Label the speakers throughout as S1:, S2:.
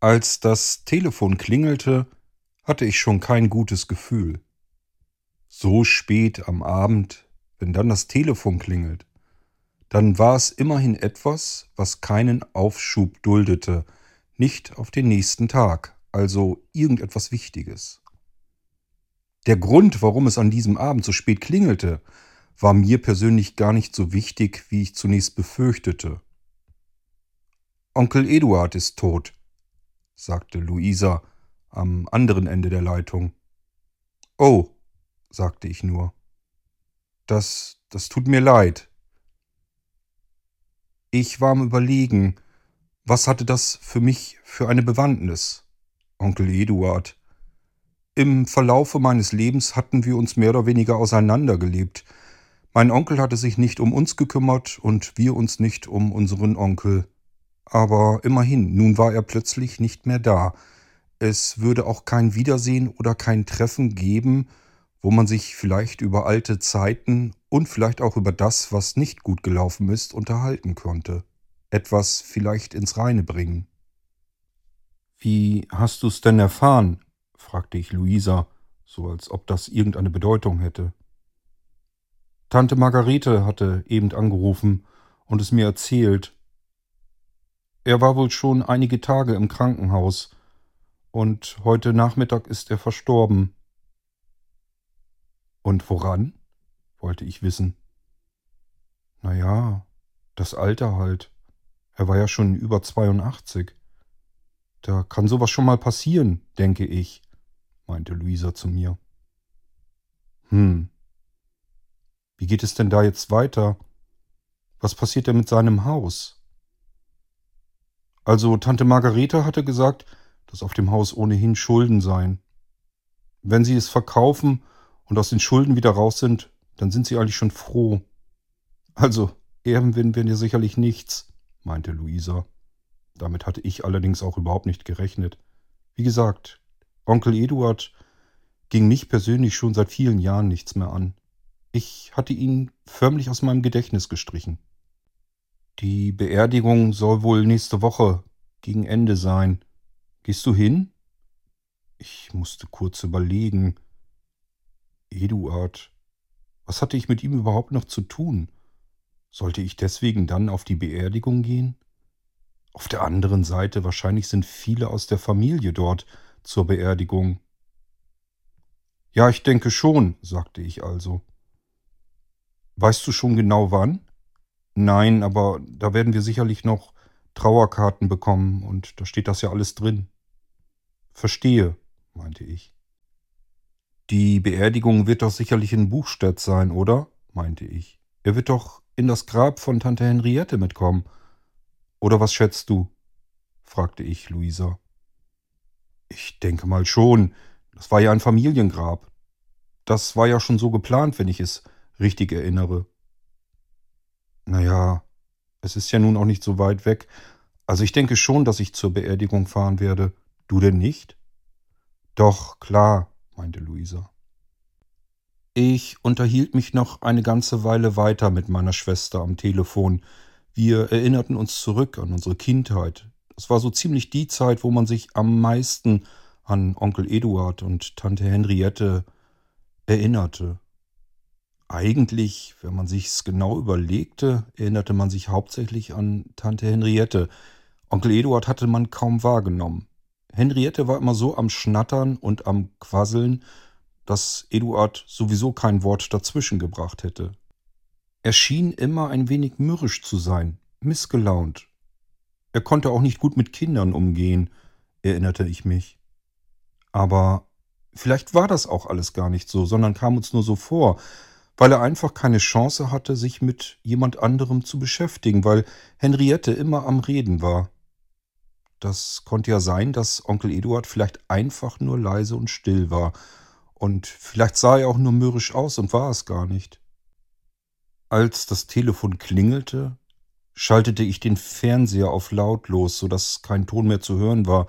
S1: Als das Telefon klingelte, hatte ich schon kein gutes Gefühl. So spät am Abend, wenn dann das Telefon klingelt, dann war es immerhin etwas, was keinen Aufschub duldete, nicht auf den nächsten Tag, also irgendetwas Wichtiges. Der Grund, warum es an diesem Abend so spät klingelte, war mir persönlich gar nicht so wichtig, wie ich zunächst befürchtete. Onkel Eduard ist tot, sagte Luisa am anderen Ende der Leitung. Oh, sagte ich nur. Das, das tut mir leid. Ich war am Überlegen, was hatte das für mich für eine Bewandtnis? Onkel Eduard. Im Verlaufe meines Lebens hatten wir uns mehr oder weniger auseinandergelebt. Mein Onkel hatte sich nicht um uns gekümmert und wir uns nicht um unseren Onkel. Aber immerhin, nun war er plötzlich nicht mehr da. Es würde auch kein Wiedersehen oder kein Treffen geben, wo man sich vielleicht über alte Zeiten und vielleicht auch über das, was nicht gut gelaufen ist, unterhalten konnte. Etwas vielleicht ins Reine bringen. Wie hast du's denn erfahren? fragte ich Luisa, so als ob das irgendeine Bedeutung hätte. Tante Margarete hatte eben angerufen und es mir erzählt. Er war wohl schon einige Tage im Krankenhaus und heute Nachmittag ist er verstorben. Und woran? wollte ich wissen. Na ja, das Alter halt. Er war ja schon über 82. Da kann sowas schon mal passieren, denke ich, meinte Luisa zu mir. Hm. Wie geht es denn da jetzt weiter? Was passiert denn mit seinem Haus? Also Tante Margarete hatte gesagt, dass auf dem Haus ohnehin Schulden seien. Wenn sie es verkaufen und aus den Schulden wieder raus sind, dann sind sie eigentlich schon froh. Also, erben werden ja sicherlich nichts, meinte Luisa. Damit hatte ich allerdings auch überhaupt nicht gerechnet. Wie gesagt, Onkel Eduard ging mich persönlich schon seit vielen Jahren nichts mehr an. Ich hatte ihn förmlich aus meinem Gedächtnis gestrichen. Die Beerdigung soll wohl nächste Woche gegen Ende sein. Gehst du hin? Ich musste kurz überlegen. Eduard. Was hatte ich mit ihm überhaupt noch zu tun? Sollte ich deswegen dann auf die Beerdigung gehen? Auf der anderen Seite, wahrscheinlich sind viele aus der Familie dort zur Beerdigung. Ja, ich denke schon, sagte ich also. Weißt du schon genau wann? Nein, aber da werden wir sicherlich noch Trauerkarten bekommen und da steht das ja alles drin. Verstehe, meinte ich. Die Beerdigung wird doch sicherlich in Buchstädt sein, oder? meinte ich. Er wird doch in das Grab von Tante Henriette mitkommen. Oder was schätzt du? fragte ich Luisa. Ich denke mal schon. Das war ja ein Familiengrab. Das war ja schon so geplant, wenn ich es richtig erinnere. Naja, es ist ja nun auch nicht so weit weg. Also ich denke schon, dass ich zur Beerdigung fahren werde. Du denn nicht? Doch, klar, meinte Luisa. Ich unterhielt mich noch eine ganze Weile weiter mit meiner Schwester am Telefon. Wir erinnerten uns zurück an unsere Kindheit. Es war so ziemlich die Zeit, wo man sich am meisten an Onkel Eduard und Tante Henriette erinnerte. Eigentlich, wenn man sich's genau überlegte, erinnerte man sich hauptsächlich an Tante Henriette. Onkel Eduard hatte man kaum wahrgenommen. Henriette war immer so am Schnattern und am Quasseln, dass Eduard sowieso kein Wort dazwischen gebracht hätte. Er schien immer ein wenig mürrisch zu sein, missgelaunt. Er konnte auch nicht gut mit Kindern umgehen, erinnerte ich mich. Aber vielleicht war das auch alles gar nicht so, sondern kam uns nur so vor, weil er einfach keine Chance hatte, sich mit jemand anderem zu beschäftigen, weil Henriette immer am Reden war. Das konnte ja sein, dass Onkel Eduard vielleicht einfach nur leise und still war. Und vielleicht sah er auch nur mürrisch aus und war es gar nicht. Als das Telefon klingelte, schaltete ich den Fernseher auf lautlos, so dass kein Ton mehr zu hören war,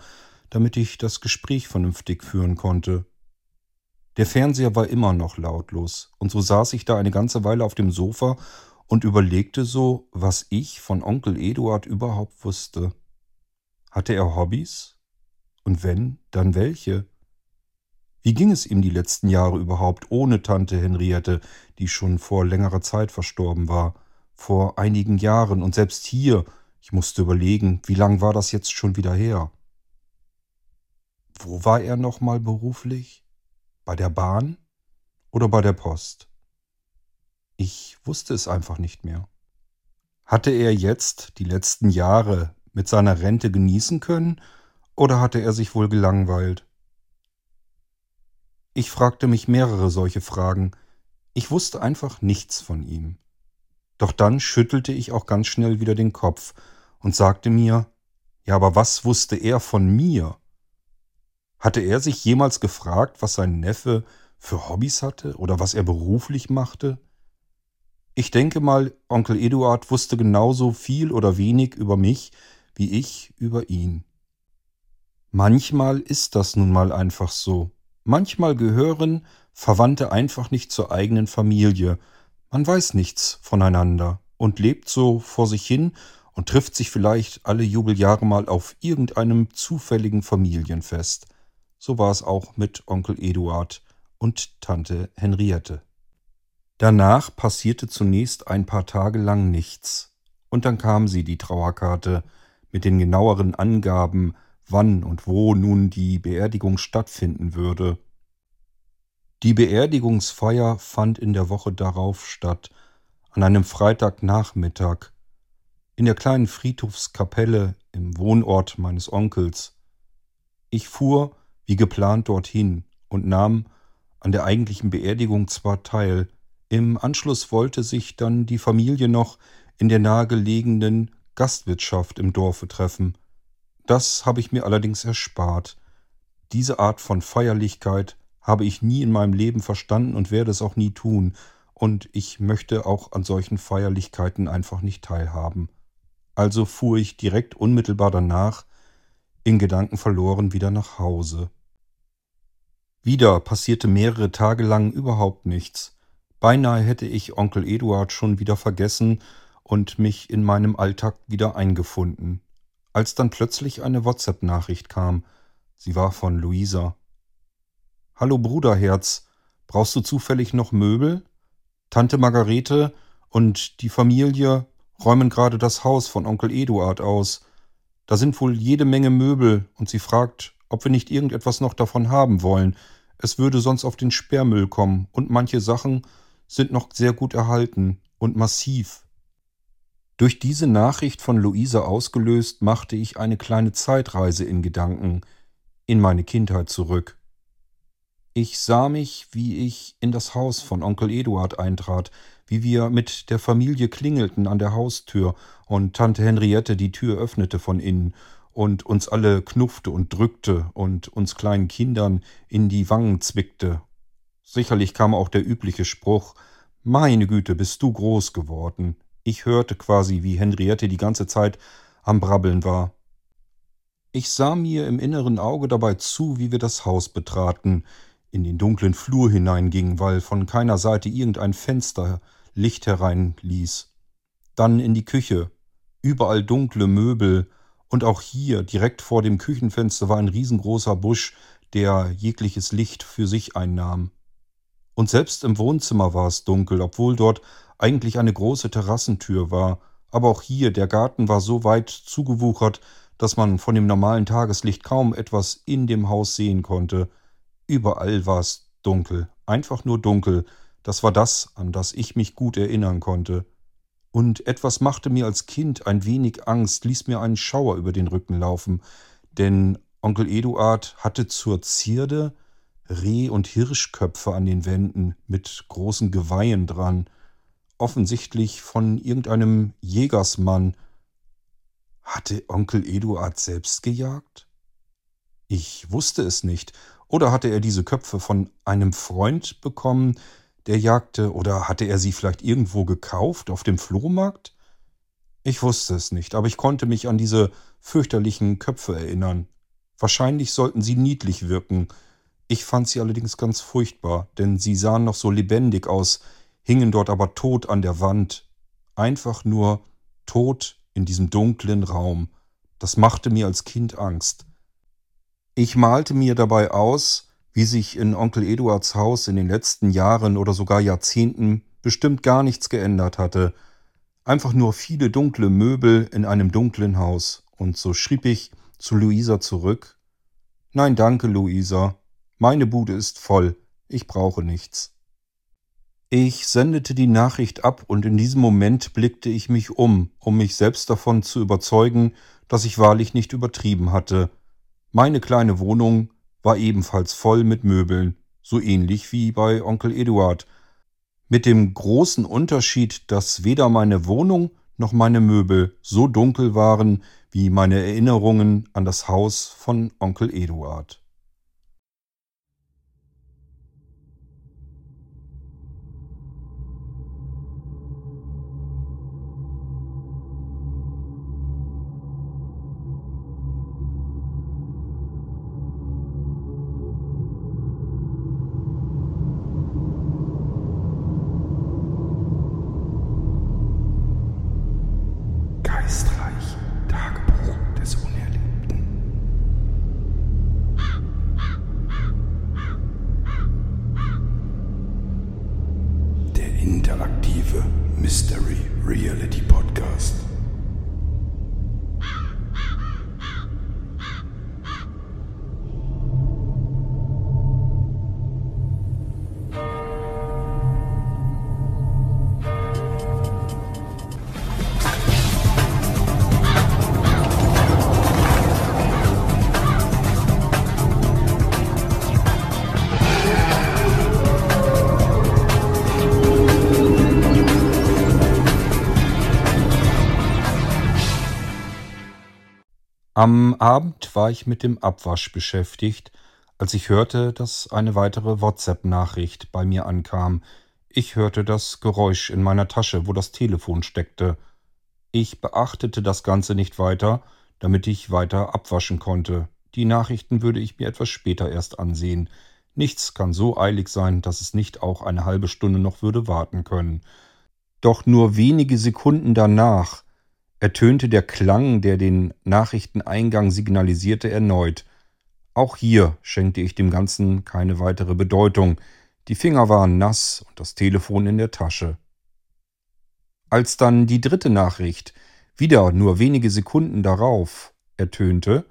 S1: damit ich das Gespräch vernünftig führen konnte. Der Fernseher war immer noch lautlos, und so saß ich da eine ganze Weile auf dem Sofa und überlegte so, was ich von Onkel Eduard überhaupt wusste. Hatte er Hobbys? Und wenn, dann welche? Wie ging es ihm die letzten Jahre überhaupt ohne Tante Henriette, die schon vor längerer Zeit verstorben war? Vor einigen Jahren und selbst hier, ich musste überlegen, wie lang war das jetzt schon wieder her? Wo war er nochmal beruflich? Bei der Bahn oder bei der Post? Ich wusste es einfach nicht mehr. Hatte er jetzt die letzten Jahre mit seiner Rente genießen können oder hatte er sich wohl gelangweilt? Ich fragte mich mehrere solche Fragen. Ich wusste einfach nichts von ihm. Doch dann schüttelte ich auch ganz schnell wieder den Kopf und sagte mir, ja, aber was wusste er von mir? Hatte er sich jemals gefragt, was sein Neffe für Hobbys hatte oder was er beruflich machte? Ich denke mal, Onkel Eduard wusste genauso viel oder wenig über mich, wie ich über ihn. Manchmal ist das nun mal einfach so. Manchmal gehören Verwandte einfach nicht zur eigenen Familie. Man weiß nichts voneinander und lebt so vor sich hin und trifft sich vielleicht alle Jubeljahre mal auf irgendeinem zufälligen Familienfest. So war es auch mit Onkel Eduard und Tante Henriette. Danach passierte zunächst ein paar Tage lang nichts, und dann kam sie, die Trauerkarte, mit den genaueren Angaben, wann und wo nun die Beerdigung stattfinden würde. Die Beerdigungsfeier fand in der Woche darauf statt, an einem Freitagnachmittag, in der kleinen Friedhofskapelle im Wohnort meines Onkels. Ich fuhr, wie geplant, dorthin und nahm an der eigentlichen Beerdigung zwar teil, im Anschluss wollte sich dann die Familie noch in der nahegelegenen Gastwirtschaft im Dorfe treffen, das habe ich mir allerdings erspart. Diese Art von Feierlichkeit habe ich nie in meinem Leben verstanden und werde es auch nie tun, und ich möchte auch an solchen Feierlichkeiten einfach nicht teilhaben. Also fuhr ich direkt unmittelbar danach, in Gedanken verloren, wieder nach Hause. Wieder passierte mehrere Tage lang überhaupt nichts. Beinahe hätte ich Onkel Eduard schon wieder vergessen und mich in meinem Alltag wieder eingefunden als dann plötzlich eine WhatsApp-Nachricht kam. Sie war von Luisa. Hallo Bruderherz, brauchst du zufällig noch Möbel? Tante Margarete und die Familie räumen gerade das Haus von Onkel Eduard aus. Da sind wohl jede Menge Möbel und sie fragt, ob wir nicht irgendetwas noch davon haben wollen. Es würde sonst auf den Sperrmüll kommen und manche Sachen sind noch sehr gut erhalten und massiv. Durch diese Nachricht von Luise ausgelöst, machte ich eine kleine Zeitreise in Gedanken in meine Kindheit zurück. Ich sah mich, wie ich in das Haus von Onkel Eduard eintrat, wie wir mit der Familie klingelten an der Haustür und Tante Henriette die Tür öffnete von innen und uns alle knuffte und drückte und uns kleinen Kindern in die Wangen zwickte. Sicherlich kam auch der übliche Spruch Meine Güte, bist du groß geworden. Ich hörte quasi, wie Henriette die ganze Zeit am Brabbeln war. Ich sah mir im inneren Auge dabei zu, wie wir das Haus betraten, in den dunklen Flur hineingingen, weil von keiner Seite irgendein Fenster Licht hereinließ. Dann in die Küche, überall dunkle Möbel, und auch hier, direkt vor dem Küchenfenster, war ein riesengroßer Busch, der jegliches Licht für sich einnahm. Und selbst im Wohnzimmer war es dunkel, obwohl dort eigentlich eine große Terrassentür war, aber auch hier der Garten war so weit zugewuchert, dass man von dem normalen Tageslicht kaum etwas in dem Haus sehen konnte. Überall war es dunkel, einfach nur dunkel, das war das, an das ich mich gut erinnern konnte. Und etwas machte mir als Kind ein wenig Angst, ließ mir einen Schauer über den Rücken laufen, denn Onkel Eduard hatte zur Zierde Reh- und Hirschköpfe an den Wänden mit großen Geweihen dran, offensichtlich von irgendeinem Jägersmann. Hatte Onkel Eduard selbst gejagt? Ich wusste es nicht. Oder hatte er diese Köpfe von einem Freund bekommen, der jagte, oder hatte er sie vielleicht irgendwo gekauft auf dem Flohmarkt? Ich wusste es nicht, aber ich konnte mich an diese fürchterlichen Köpfe erinnern. Wahrscheinlich sollten sie niedlich wirken. Ich fand sie allerdings ganz furchtbar, denn sie sahen noch so lebendig aus, hingen dort aber tot an der Wand, einfach nur tot in diesem dunklen Raum. Das machte mir als Kind Angst. Ich malte mir dabei aus, wie sich in Onkel Eduards Haus in den letzten Jahren oder sogar Jahrzehnten bestimmt gar nichts geändert hatte. Einfach nur viele dunkle Möbel in einem dunklen Haus. Und so schrieb ich zu Luisa zurück. Nein, danke, Luisa. Meine Bude ist voll. Ich brauche nichts. Ich sendete die Nachricht ab und in diesem Moment blickte ich mich um, um mich selbst davon zu überzeugen, dass ich wahrlich nicht übertrieben hatte. Meine kleine Wohnung war ebenfalls voll mit Möbeln, so ähnlich wie bei Onkel Eduard, mit dem großen Unterschied, dass weder meine Wohnung noch meine Möbel so dunkel waren wie meine Erinnerungen an das Haus von Onkel Eduard. Am Abend war ich mit dem Abwasch beschäftigt, als ich hörte, dass eine weitere WhatsApp-Nachricht bei mir ankam. Ich hörte das Geräusch in meiner Tasche, wo das Telefon steckte. Ich beachtete das Ganze nicht weiter, damit ich weiter abwaschen konnte. Die Nachrichten würde ich mir etwas später erst ansehen. Nichts kann so eilig sein, dass es nicht auch eine halbe Stunde noch würde warten können. Doch nur wenige Sekunden danach ertönte der Klang, der den Nachrichteneingang signalisierte, erneut. Auch hier schenkte ich dem Ganzen keine weitere Bedeutung. Die Finger waren nass und das Telefon in der Tasche. Als dann die dritte Nachricht, wieder nur wenige Sekunden darauf, ertönte,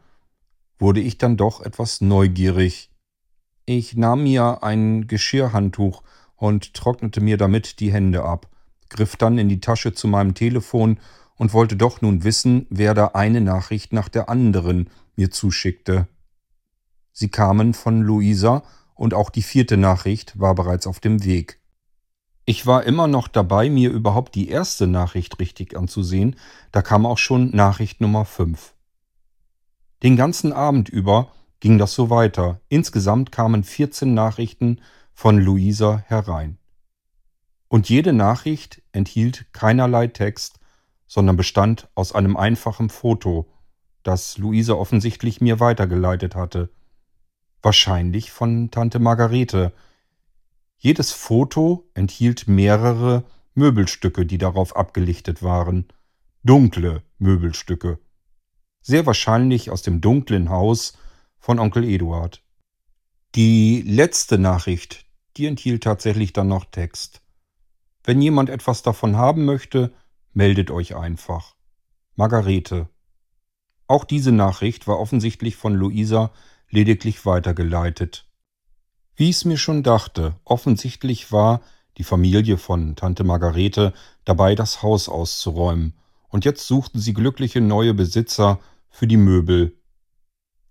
S1: wurde ich dann doch etwas neugierig. Ich nahm mir ein Geschirrhandtuch und trocknete mir damit die Hände ab, griff dann in die Tasche zu meinem Telefon und wollte doch nun wissen, wer da eine Nachricht nach der anderen mir zuschickte. Sie kamen von Luisa und auch die vierte Nachricht war bereits auf dem Weg. Ich war immer noch dabei, mir überhaupt die erste Nachricht richtig anzusehen, da kam auch schon Nachricht Nummer 5. Den ganzen Abend über ging das so weiter. Insgesamt kamen 14 Nachrichten von Luisa herein. Und jede Nachricht enthielt keinerlei Text, sondern bestand aus einem einfachen Foto, das Luise offensichtlich mir weitergeleitet hatte. Wahrscheinlich von Tante Margarete. Jedes Foto enthielt mehrere Möbelstücke, die darauf abgelichtet waren. Dunkle Möbelstücke. Sehr wahrscheinlich aus dem dunklen Haus von Onkel Eduard. Die letzte Nachricht, die enthielt tatsächlich dann noch Text. Wenn jemand etwas davon haben möchte, meldet euch einfach. Margarete. Auch diese Nachricht war offensichtlich von Luisa lediglich weitergeleitet. Wie ich es mir schon dachte, offensichtlich war die Familie von Tante Margarete dabei, das Haus auszuräumen, und jetzt suchten sie glückliche neue Besitzer für die Möbel.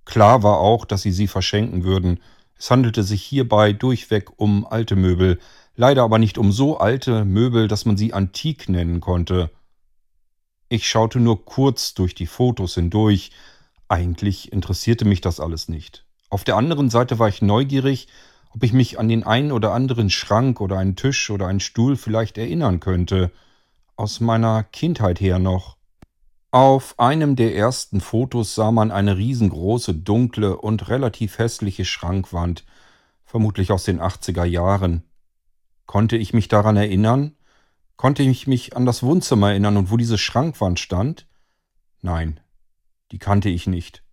S1: Klar war auch, dass sie sie verschenken würden. Es handelte sich hierbei durchweg um alte Möbel, leider aber nicht um so alte Möbel, dass man sie antik nennen konnte. Ich schaute nur kurz durch die Fotos hindurch. Eigentlich interessierte mich das alles nicht. Auf der anderen Seite war ich neugierig, ob ich mich an den einen oder anderen Schrank oder einen Tisch oder einen Stuhl vielleicht erinnern könnte. Aus meiner Kindheit her noch. Auf einem der ersten Fotos sah man eine riesengroße, dunkle und relativ hässliche Schrankwand, vermutlich aus den 80er Jahren. Konnte ich mich daran erinnern? Konnte ich mich an das Wohnzimmer erinnern und wo diese Schrankwand stand? Nein, die kannte ich nicht.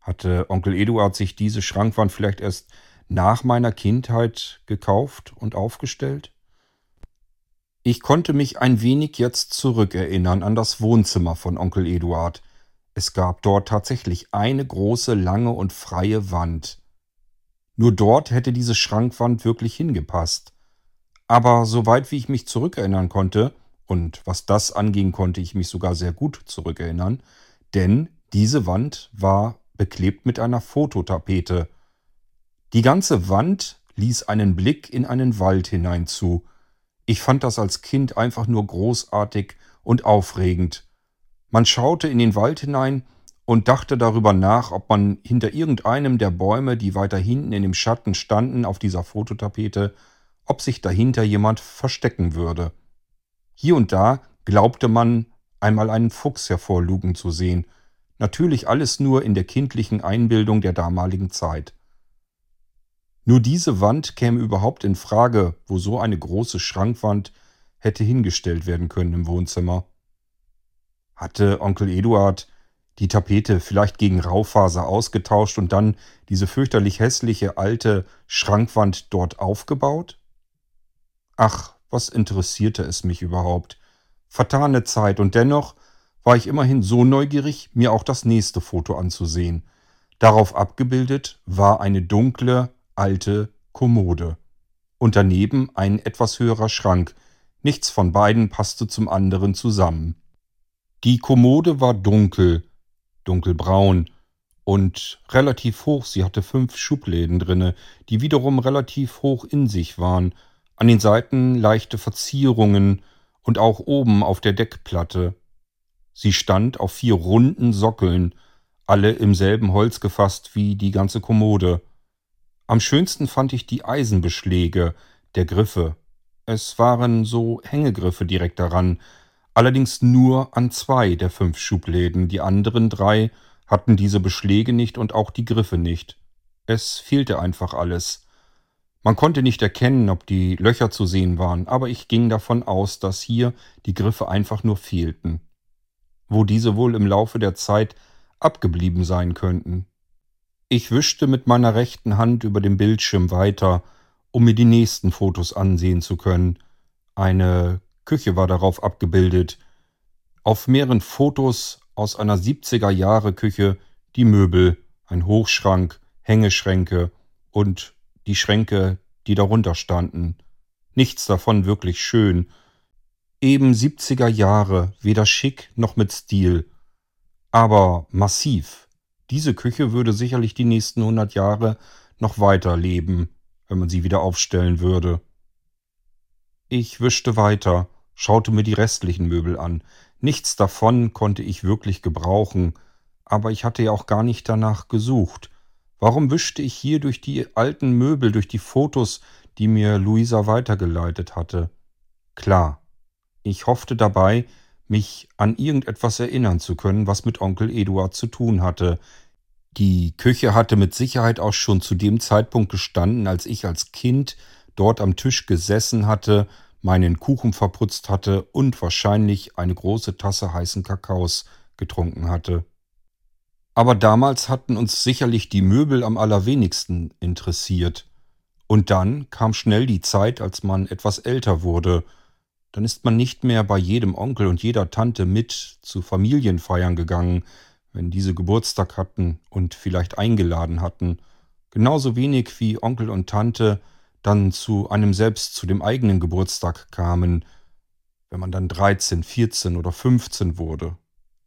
S1: Hatte Onkel Eduard sich diese Schrankwand vielleicht erst nach meiner Kindheit gekauft und aufgestellt? Ich konnte mich ein wenig jetzt zurückerinnern an das Wohnzimmer von Onkel Eduard. Es gab dort tatsächlich eine große, lange und freie Wand. Nur dort hätte diese Schrankwand wirklich hingepasst. Aber soweit wie ich mich zurückerinnern konnte, und was das anging, konnte ich mich sogar sehr gut zurückerinnern, denn diese Wand war beklebt mit einer Fototapete. Die ganze Wand ließ einen Blick in einen Wald hinein zu. Ich fand das als Kind einfach nur großartig und aufregend. Man schaute in den Wald hinein und dachte darüber nach, ob man hinter irgendeinem der Bäume, die weiter hinten in dem Schatten standen auf dieser Fototapete, ob sich dahinter jemand verstecken würde. Hier und da glaubte man einmal einen Fuchs hervorlugen zu sehen, natürlich alles nur in der kindlichen Einbildung der damaligen Zeit. Nur diese Wand käme überhaupt in Frage, wo so eine große Schrankwand hätte hingestellt werden können im Wohnzimmer. Hatte Onkel Eduard die Tapete vielleicht gegen Raufaser ausgetauscht und dann diese fürchterlich hässliche alte Schrankwand dort aufgebaut? Ach, was interessierte es mich überhaupt? Vertane Zeit und dennoch war ich immerhin so neugierig, mir auch das nächste Foto anzusehen. Darauf abgebildet war eine dunkle, alte Kommode. Und daneben ein etwas höherer Schrank. Nichts von beiden passte zum anderen zusammen. Die Kommode war dunkel, dunkelbraun und relativ hoch. Sie hatte fünf Schubläden drinne, die wiederum relativ hoch in sich waren. An den Seiten leichte Verzierungen und auch oben auf der Deckplatte. Sie stand auf vier runden Sockeln, alle im selben Holz gefasst wie die ganze Kommode. Am schönsten fand ich die Eisenbeschläge der Griffe. Es waren so Hängegriffe direkt daran, allerdings nur an zwei der fünf Schubläden, die anderen drei hatten diese Beschläge nicht und auch die Griffe nicht. Es fehlte einfach alles. Man konnte nicht erkennen, ob die Löcher zu sehen waren, aber ich ging davon aus, dass hier die Griffe einfach nur fehlten. Wo diese wohl im Laufe der Zeit abgeblieben sein könnten. Ich wischte mit meiner rechten Hand über dem Bildschirm weiter, um mir die nächsten Fotos ansehen zu können. Eine Küche war darauf abgebildet. Auf mehreren Fotos aus einer 70er Jahre Küche die Möbel, ein Hochschrank, Hängeschränke und die Schränke, die darunter standen. Nichts davon wirklich schön. Eben 70er Jahre, weder schick noch mit Stil, aber massiv. Diese Küche würde sicherlich die nächsten hundert Jahre noch weiter leben, wenn man sie wieder aufstellen würde. Ich wischte weiter, schaute mir die restlichen Möbel an. Nichts davon konnte ich wirklich gebrauchen, aber ich hatte ja auch gar nicht danach gesucht. Warum wischte ich hier durch die alten Möbel, durch die Fotos, die mir Luisa weitergeleitet hatte? Klar, ich hoffte dabei, mich an irgendetwas erinnern zu können, was mit Onkel Eduard zu tun hatte. Die Küche hatte mit Sicherheit auch schon zu dem Zeitpunkt gestanden, als ich als Kind dort am Tisch gesessen hatte, meinen Kuchen verputzt hatte und wahrscheinlich eine große Tasse heißen Kakaos getrunken hatte. Aber damals hatten uns sicherlich die Möbel am allerwenigsten interessiert. Und dann kam schnell die Zeit, als man etwas älter wurde, dann ist man nicht mehr bei jedem Onkel und jeder Tante mit zu Familienfeiern gegangen, wenn diese Geburtstag hatten und vielleicht eingeladen hatten. Genauso wenig wie Onkel und Tante dann zu einem selbst zu dem eigenen Geburtstag kamen, wenn man dann 13, 14 oder 15 wurde.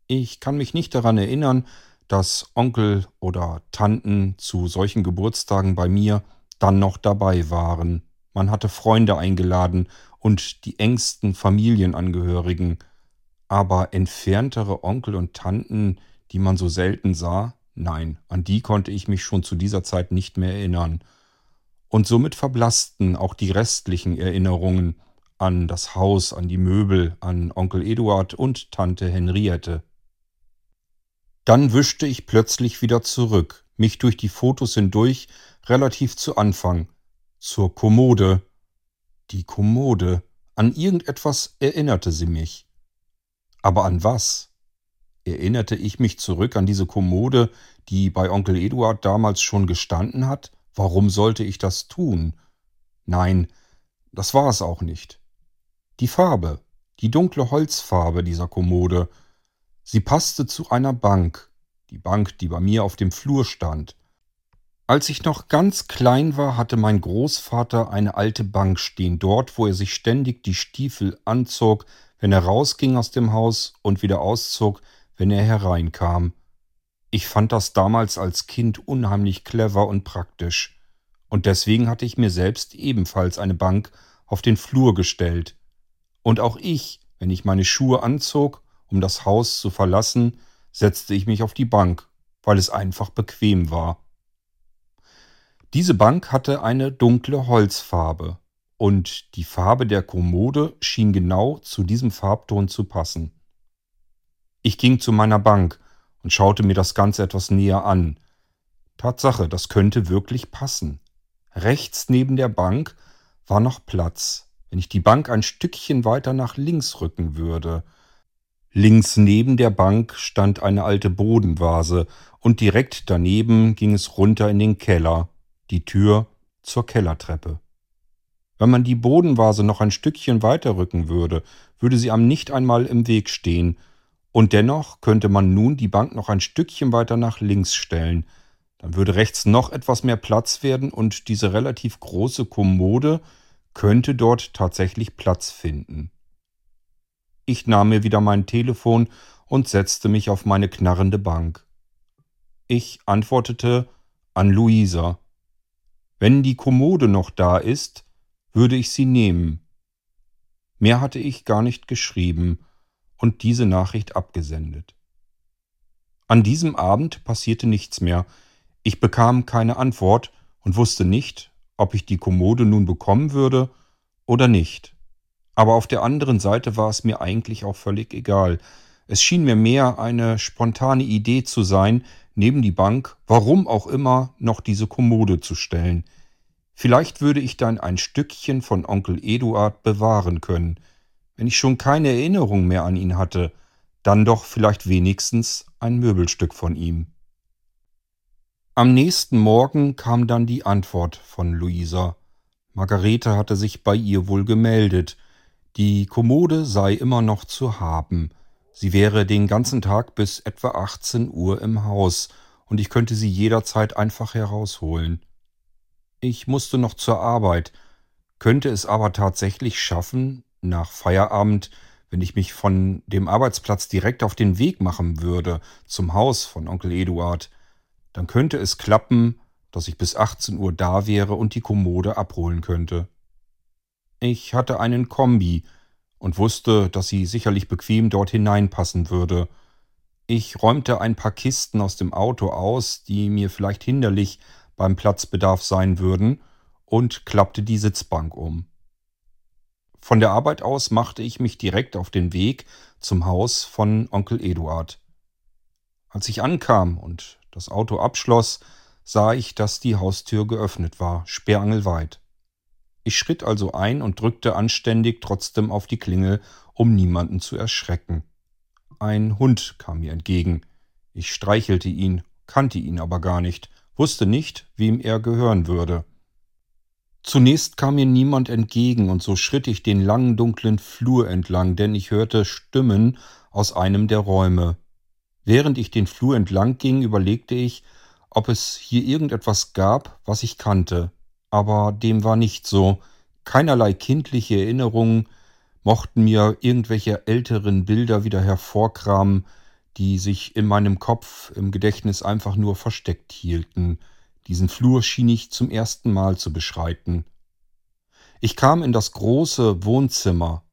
S1: Ich kann mich nicht daran erinnern, dass Onkel oder Tanten zu solchen Geburtstagen bei mir dann noch dabei waren. Man hatte Freunde eingeladen und die engsten Familienangehörigen, aber entferntere Onkel und Tanten, die man so selten sah, nein, an die konnte ich mich schon zu dieser Zeit nicht mehr erinnern. Und somit verblassten auch die restlichen Erinnerungen an das Haus, an die Möbel, an Onkel Eduard und Tante Henriette. Dann wischte ich plötzlich wieder zurück, mich durch die Fotos hindurch, relativ zu Anfang, zur Kommode, die Kommode. An irgendetwas erinnerte sie mich. Aber an was? Erinnerte ich mich zurück an diese Kommode, die bei Onkel Eduard damals schon gestanden hat? Warum sollte ich das tun? Nein, das war es auch nicht. Die Farbe, die dunkle Holzfarbe dieser Kommode, sie passte zu einer Bank, die Bank, die bei mir auf dem Flur stand. Als ich noch ganz klein war, hatte mein Großvater eine alte Bank stehen, dort, wo er sich ständig die Stiefel anzog, wenn er rausging aus dem Haus und wieder auszog, wenn er hereinkam. Ich fand das damals als Kind unheimlich clever und praktisch. Und deswegen hatte ich mir selbst ebenfalls eine Bank auf den Flur gestellt. Und auch ich, wenn ich meine Schuhe anzog, um das Haus zu verlassen, setzte ich mich auf die Bank, weil es einfach bequem war. Diese Bank hatte eine dunkle Holzfarbe, und die Farbe der Kommode schien genau zu diesem Farbton zu passen. Ich ging zu meiner Bank und schaute mir das Ganze etwas näher an. Tatsache, das könnte wirklich passen. Rechts neben der Bank war noch Platz, wenn ich die Bank ein Stückchen weiter nach links rücken würde. Links neben der Bank stand eine alte Bodenvase, und direkt daneben ging es runter in den Keller, die Tür zur Kellertreppe. Wenn man die Bodenvase noch ein Stückchen weiter rücken würde, würde sie am nicht einmal im Weg stehen, und dennoch könnte man nun die Bank noch ein Stückchen weiter nach links stellen, dann würde rechts noch etwas mehr Platz werden und diese relativ große Kommode könnte dort tatsächlich Platz finden. Ich nahm mir wieder mein Telefon und setzte mich auf meine knarrende Bank. Ich antwortete an Luisa. Wenn die Kommode noch da ist, würde ich sie nehmen. Mehr hatte ich gar nicht geschrieben und diese Nachricht abgesendet. An diesem Abend passierte nichts mehr. Ich bekam keine Antwort und wusste nicht, ob ich die Kommode nun bekommen würde oder nicht. Aber auf der anderen Seite war es mir eigentlich auch völlig egal. Es schien mir mehr eine spontane Idee zu sein, neben die Bank, warum auch immer, noch diese Kommode zu stellen. Vielleicht würde ich dann ein Stückchen von Onkel Eduard bewahren können. Wenn ich schon keine Erinnerung mehr an ihn hatte, dann doch vielleicht wenigstens ein Möbelstück von ihm. Am nächsten Morgen kam dann die Antwort von Luisa. Margarete hatte sich bei ihr wohl gemeldet. Die Kommode sei immer noch zu haben. Sie wäre den ganzen Tag bis etwa 18 Uhr im Haus und ich könnte sie jederzeit einfach herausholen. Ich musste noch zur Arbeit, könnte es aber tatsächlich schaffen, nach Feierabend, wenn ich mich von dem Arbeitsplatz direkt auf den Weg machen würde zum Haus von Onkel Eduard, dann könnte es klappen, dass ich bis 18 Uhr da wäre und die Kommode abholen könnte. Ich hatte einen Kombi und wusste, dass sie sicherlich bequem dort hineinpassen würde. Ich räumte ein paar Kisten aus dem Auto aus, die mir vielleicht hinderlich beim Platzbedarf sein würden, und klappte die Sitzbank um. Von der Arbeit aus machte ich mich direkt auf den Weg zum Haus von Onkel Eduard. Als ich ankam und das Auto abschloss, sah ich, dass die Haustür geöffnet war, sperrangelweit. Ich schritt also ein und drückte anständig trotzdem auf die Klingel, um niemanden zu erschrecken. Ein Hund kam mir entgegen. Ich streichelte ihn, kannte ihn aber gar nicht, wusste nicht, wem er gehören würde. Zunächst kam mir niemand entgegen, und so schritt ich den langen dunklen Flur entlang, denn ich hörte Stimmen aus einem der Räume. Während ich den Flur entlang ging, überlegte ich, ob es hier irgendetwas gab, was ich kannte. Aber dem war nicht so. Keinerlei kindliche Erinnerungen mochten mir irgendwelche älteren Bilder wieder hervorkramen, die sich in meinem Kopf im Gedächtnis einfach nur versteckt hielten. Diesen Flur schien ich zum ersten Mal zu beschreiten. Ich kam in das große Wohnzimmer.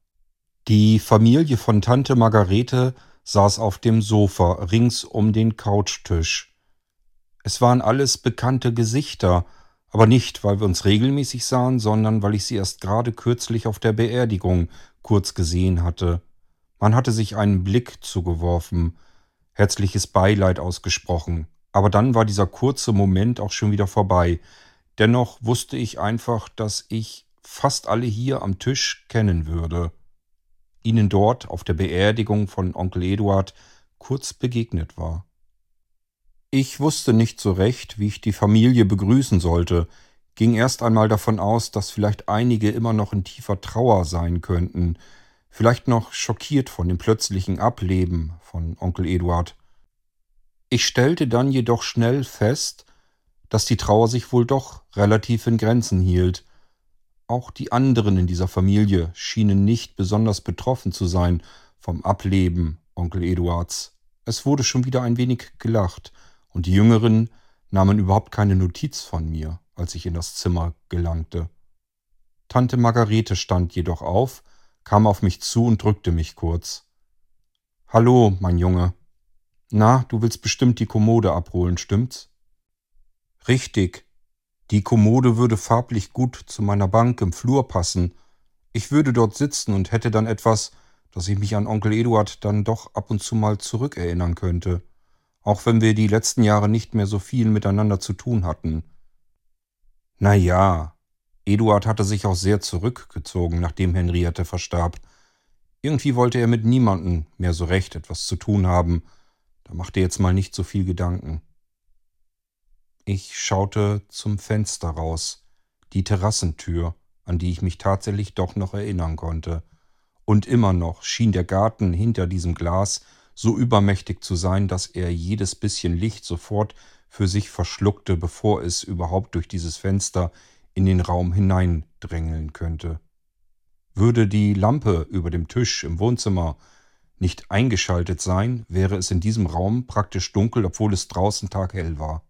S1: Die Familie von Tante Margarete saß auf dem Sofa rings um den Couchtisch. Es waren alles bekannte Gesichter, aber nicht, weil wir uns regelmäßig sahen, sondern weil ich sie erst gerade kürzlich auf der Beerdigung kurz gesehen hatte. Man hatte sich einen Blick zugeworfen, herzliches Beileid ausgesprochen. Aber dann war dieser kurze Moment auch schon wieder vorbei. Dennoch wusste ich einfach, dass ich fast alle hier am Tisch kennen würde. Ihnen dort auf der Beerdigung von Onkel Eduard kurz begegnet war. Ich wusste nicht so recht, wie ich die Familie begrüßen sollte, ging erst einmal davon aus, dass vielleicht einige immer noch in tiefer Trauer sein könnten, vielleicht noch schockiert von dem plötzlichen Ableben von Onkel Eduard. Ich stellte dann jedoch schnell fest, dass die Trauer sich wohl doch relativ in Grenzen hielt. Auch die anderen in dieser Familie schienen nicht besonders betroffen zu sein vom Ableben Onkel Eduards. Es wurde schon wieder ein wenig gelacht, und die Jüngeren nahmen überhaupt keine Notiz von mir, als ich in das Zimmer gelangte. Tante Margarete stand jedoch auf, kam auf mich zu und drückte mich kurz. Hallo, mein Junge. Na, du willst bestimmt die Kommode abholen, stimmt's? Richtig. Die Kommode würde farblich gut zu meiner Bank im Flur passen. Ich würde dort sitzen und hätte dann etwas, dass ich mich an Onkel Eduard dann doch ab und zu mal zurückerinnern könnte auch wenn wir die letzten Jahre nicht mehr so viel miteinander zu tun hatten. Na ja, Eduard hatte sich auch sehr zurückgezogen, nachdem Henriette verstarb. Irgendwie wollte er mit niemandem mehr so recht etwas zu tun haben. Da machte jetzt mal nicht so viel Gedanken. Ich schaute zum Fenster raus, die Terrassentür, an die ich mich tatsächlich doch noch erinnern konnte. Und immer noch schien der Garten hinter diesem Glas so übermächtig zu sein, dass er jedes bisschen Licht sofort für sich verschluckte, bevor es überhaupt durch dieses Fenster in den Raum hineindrängeln könnte. Würde die Lampe über dem Tisch im Wohnzimmer nicht eingeschaltet sein, wäre es in diesem Raum praktisch dunkel, obwohl es draußen taghell war.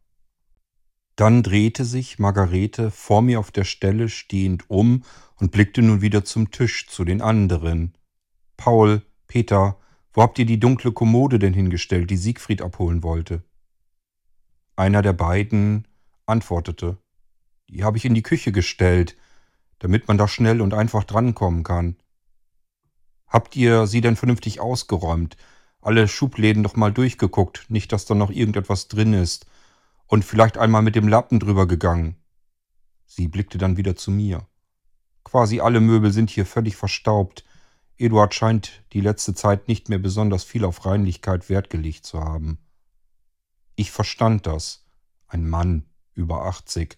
S1: Dann drehte sich Margarete vor mir auf der Stelle stehend um und blickte nun wieder zum Tisch zu den anderen. Paul, Peter, wo habt ihr die dunkle Kommode denn hingestellt, die Siegfried abholen wollte? Einer der beiden antwortete. Die habe ich in die Küche gestellt, damit man da schnell und einfach drankommen kann. Habt ihr sie denn vernünftig ausgeräumt? Alle Schubläden doch mal durchgeguckt, nicht, dass da noch irgendetwas drin ist. Und vielleicht einmal mit dem Lappen drüber gegangen. Sie blickte dann wieder zu mir. Quasi alle Möbel sind hier völlig verstaubt. Eduard scheint die letzte Zeit nicht mehr besonders viel auf Reinlichkeit Wert gelegt zu haben. Ich verstand das. Ein Mann über 80,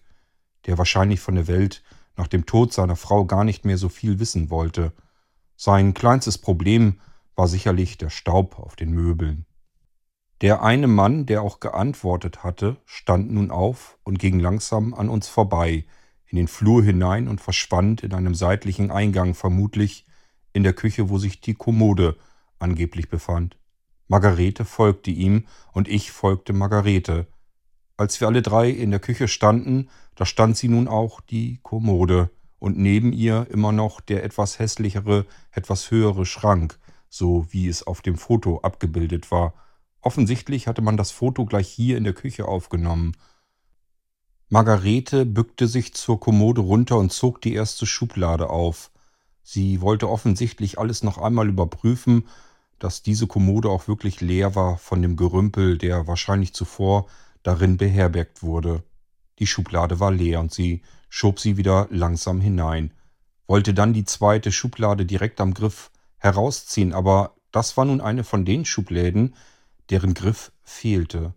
S1: der wahrscheinlich von der Welt nach dem Tod seiner Frau gar nicht mehr so viel wissen wollte. Sein kleinstes Problem war sicherlich der Staub auf den Möbeln. Der eine Mann, der auch geantwortet hatte, stand nun auf und ging langsam an uns vorbei, in den Flur hinein und verschwand in einem seitlichen Eingang vermutlich in der Küche, wo sich die Kommode angeblich befand. Margarete folgte ihm und ich folgte Margarete. Als wir alle drei in der Küche standen, da stand sie nun auch die Kommode und neben ihr immer noch der etwas hässlichere, etwas höhere Schrank, so wie es auf dem Foto abgebildet war. Offensichtlich hatte man das Foto gleich hier in der Küche aufgenommen. Margarete bückte sich zur Kommode runter und zog die erste Schublade auf. Sie wollte offensichtlich alles noch einmal überprüfen, dass diese Kommode auch wirklich leer war von dem Gerümpel, der wahrscheinlich zuvor darin beherbergt wurde. Die Schublade war leer und sie schob sie wieder langsam hinein, wollte dann die zweite Schublade direkt am Griff herausziehen, aber das war nun eine von den Schubläden, deren Griff fehlte.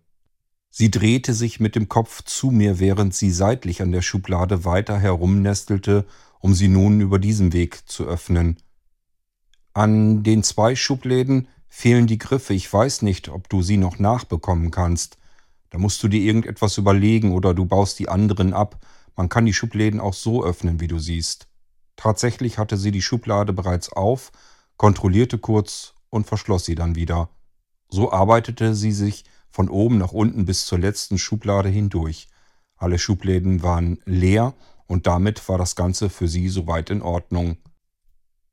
S1: Sie drehte sich mit dem Kopf zu mir, während sie seitlich an der Schublade weiter herumnestelte um sie nun über diesen Weg zu öffnen. An den zwei Schubläden fehlen die Griffe. Ich weiß nicht, ob du sie noch nachbekommen kannst. Da musst du dir irgendetwas überlegen oder du baust die anderen ab. Man kann die Schubläden auch so öffnen, wie du siehst. Tatsächlich hatte sie die Schublade bereits auf, kontrollierte kurz und verschloss sie dann wieder. So arbeitete sie sich von oben nach unten bis zur letzten Schublade hindurch. Alle Schubläden waren leer und damit war das Ganze für sie soweit in Ordnung.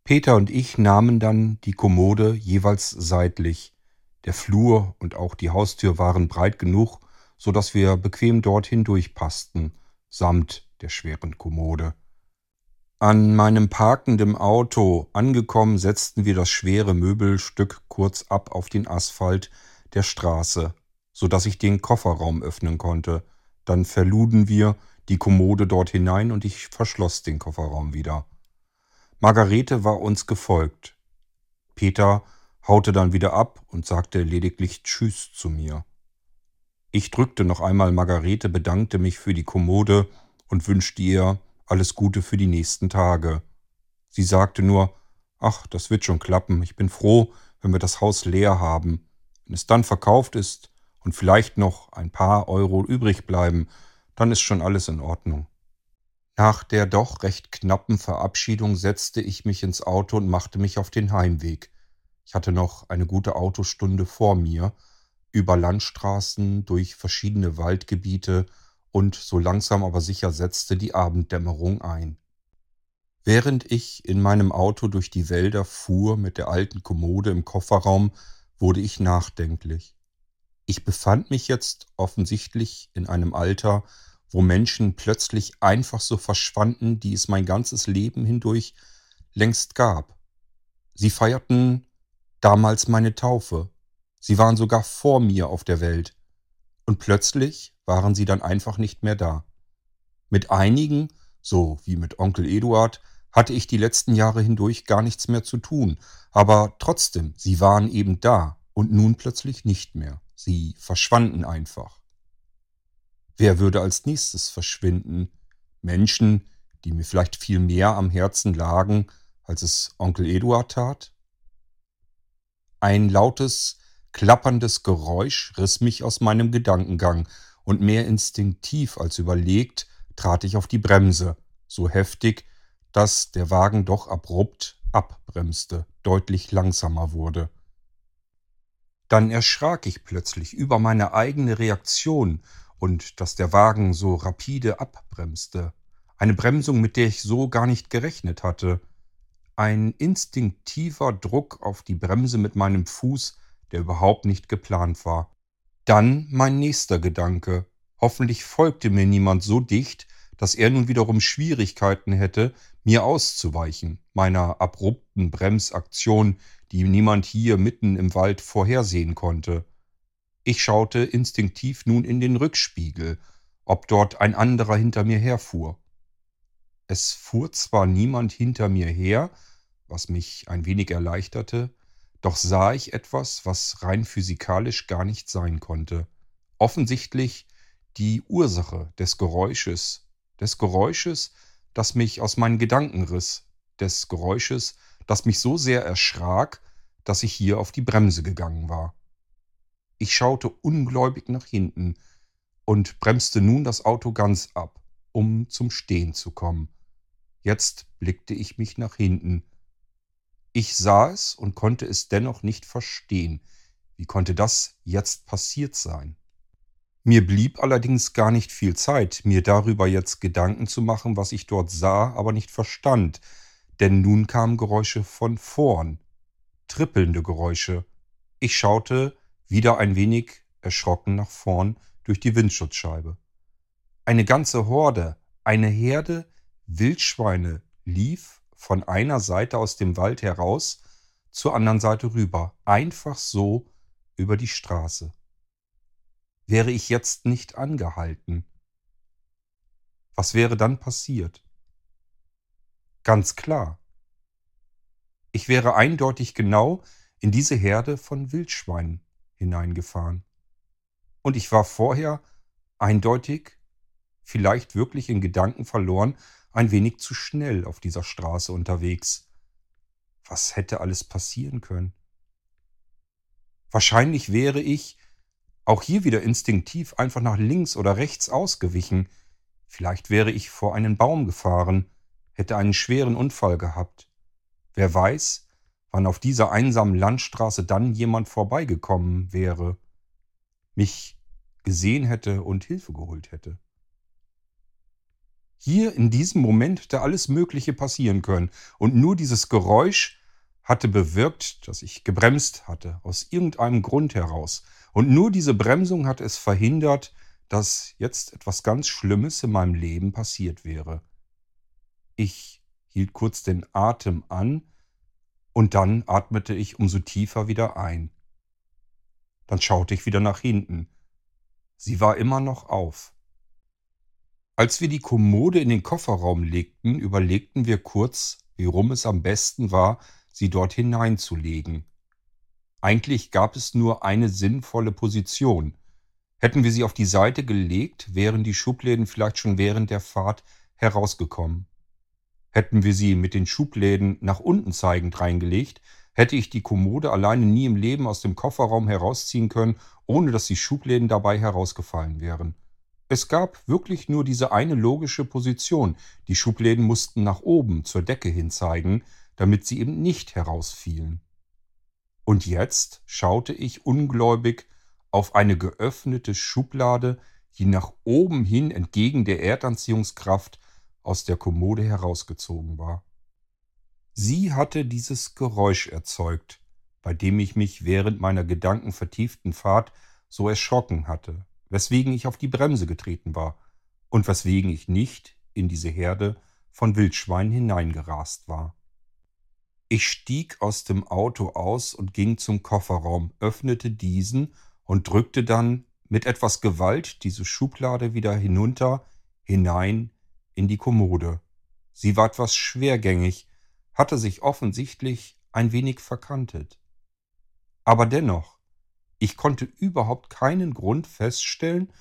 S1: Peter und ich nahmen dann die Kommode jeweils seitlich. Der Flur und auch die Haustür waren breit genug, so dass wir bequem dorthin durchpassten, samt der schweren Kommode. An meinem parkenden Auto angekommen, setzten wir das schwere Möbelstück kurz ab auf den Asphalt der Straße, so dass ich den Kofferraum öffnen konnte. Dann verluden wir die Kommode dort hinein und ich verschloss den Kofferraum wieder. Margarete war uns gefolgt. Peter haute dann wieder ab und sagte lediglich Tschüss zu mir. Ich drückte noch einmal Margarete, bedankte mich für die Kommode und wünschte ihr alles Gute für die nächsten Tage. Sie sagte nur, ach, das wird schon klappen, ich bin froh, wenn wir das Haus leer haben. Wenn es dann verkauft ist und vielleicht noch ein paar Euro übrig bleiben, dann ist schon alles in Ordnung. Nach der doch recht knappen Verabschiedung setzte ich mich ins Auto und machte mich auf den Heimweg. Ich hatte noch eine gute Autostunde vor mir, über Landstraßen, durch verschiedene Waldgebiete und so langsam aber sicher setzte die Abenddämmerung ein. Während ich in meinem Auto durch die Wälder fuhr mit der alten Kommode im Kofferraum, wurde ich nachdenklich. Ich befand mich jetzt offensichtlich in einem Alter, wo Menschen plötzlich einfach so verschwanden, die es mein ganzes Leben hindurch längst gab. Sie feierten damals meine Taufe, Sie waren sogar vor mir auf der Welt. Und plötzlich waren sie dann einfach nicht mehr da. Mit einigen, so wie mit Onkel Eduard, hatte ich die letzten Jahre hindurch gar nichts mehr zu tun, aber trotzdem, sie waren eben da und nun plötzlich nicht mehr. Sie verschwanden einfach. Wer würde als nächstes verschwinden? Menschen, die mir vielleicht viel mehr am Herzen lagen, als es Onkel Eduard tat? Ein lautes klapperndes Geräusch riss mich aus meinem Gedankengang, und mehr instinktiv als überlegt trat ich auf die Bremse, so heftig, dass der Wagen doch abrupt abbremste, deutlich langsamer wurde. Dann erschrak ich plötzlich über meine eigene Reaktion und dass der Wagen so rapide abbremste. Eine Bremsung, mit der ich so gar nicht gerechnet hatte. Ein instinktiver Druck auf die Bremse mit meinem Fuß der überhaupt nicht geplant war. Dann mein nächster Gedanke. Hoffentlich folgte mir niemand so dicht, dass er nun wiederum Schwierigkeiten hätte, mir auszuweichen, meiner abrupten Bremsaktion, die niemand hier mitten im Wald vorhersehen konnte. Ich schaute instinktiv nun in den Rückspiegel, ob dort ein anderer hinter mir herfuhr. Es fuhr zwar niemand hinter mir her, was mich ein wenig erleichterte, doch sah ich etwas, was rein physikalisch gar nicht sein konnte. Offensichtlich die Ursache des Geräusches, des Geräusches, das mich aus meinen Gedanken riss, des Geräusches, das mich so sehr erschrak, dass ich hier auf die Bremse gegangen war. Ich schaute ungläubig nach hinten und bremste nun das Auto ganz ab, um zum Stehen zu kommen. Jetzt blickte ich mich nach hinten, ich sah es und konnte es dennoch nicht verstehen. Wie konnte das jetzt passiert sein? Mir blieb allerdings gar nicht viel Zeit, mir darüber jetzt Gedanken zu machen, was ich dort sah, aber nicht verstand, denn nun kamen Geräusche von vorn, trippelnde Geräusche. Ich schaute wieder ein wenig erschrocken nach vorn durch die Windschutzscheibe. Eine ganze Horde, eine Herde Wildschweine lief von einer Seite aus dem Wald heraus zur anderen Seite rüber. Einfach so über die Straße. Wäre ich jetzt nicht angehalten, was wäre dann passiert? Ganz klar. Ich wäre eindeutig genau in diese Herde von Wildschweinen hineingefahren. Und ich war vorher eindeutig, vielleicht wirklich in Gedanken verloren, ein wenig zu schnell auf dieser Straße unterwegs. Was hätte alles passieren können? Wahrscheinlich wäre ich, auch hier wieder instinktiv, einfach nach links oder rechts ausgewichen. Vielleicht wäre ich vor einen Baum gefahren, hätte einen schweren Unfall gehabt. Wer weiß, wann auf dieser einsamen Landstraße dann jemand vorbeigekommen wäre, mich gesehen hätte und Hilfe geholt hätte. Hier in diesem Moment hätte alles Mögliche passieren können. Und nur dieses Geräusch hatte bewirkt, dass ich gebremst hatte, aus irgendeinem Grund heraus. Und nur diese Bremsung hat es verhindert, dass jetzt etwas ganz Schlimmes in meinem Leben passiert wäre. Ich hielt kurz den Atem an und dann atmete ich umso tiefer wieder ein. Dann schaute ich wieder nach hinten. Sie war immer noch auf. Als wir die Kommode in den Kofferraum legten, überlegten wir kurz, wie rum es am besten war, sie dort hineinzulegen. Eigentlich gab es nur eine sinnvolle Position. Hätten wir sie auf die Seite gelegt, wären die Schubläden vielleicht schon während der Fahrt herausgekommen. Hätten wir sie mit den Schubläden nach unten zeigend reingelegt, hätte ich die Kommode alleine nie im Leben aus dem Kofferraum herausziehen können, ohne dass die Schubläden dabei herausgefallen wären. Es gab wirklich nur diese eine logische Position. Die Schubläden mussten nach oben zur Decke hin zeigen, damit sie eben nicht herausfielen. Und jetzt schaute ich ungläubig auf eine geöffnete Schublade, die nach oben hin entgegen der Erdanziehungskraft aus der Kommode herausgezogen war. Sie hatte dieses Geräusch erzeugt, bei dem ich mich während meiner gedankenvertieften Fahrt so erschrocken hatte weswegen ich auf die Bremse getreten war und weswegen ich nicht in diese Herde von Wildschweinen hineingerast war. Ich stieg aus dem Auto aus und ging zum Kofferraum, öffnete diesen und drückte dann mit etwas Gewalt diese Schublade wieder hinunter, hinein in die Kommode. Sie war etwas schwergängig, hatte sich offensichtlich ein wenig verkantet. Aber dennoch, ich konnte überhaupt keinen Grund feststellen,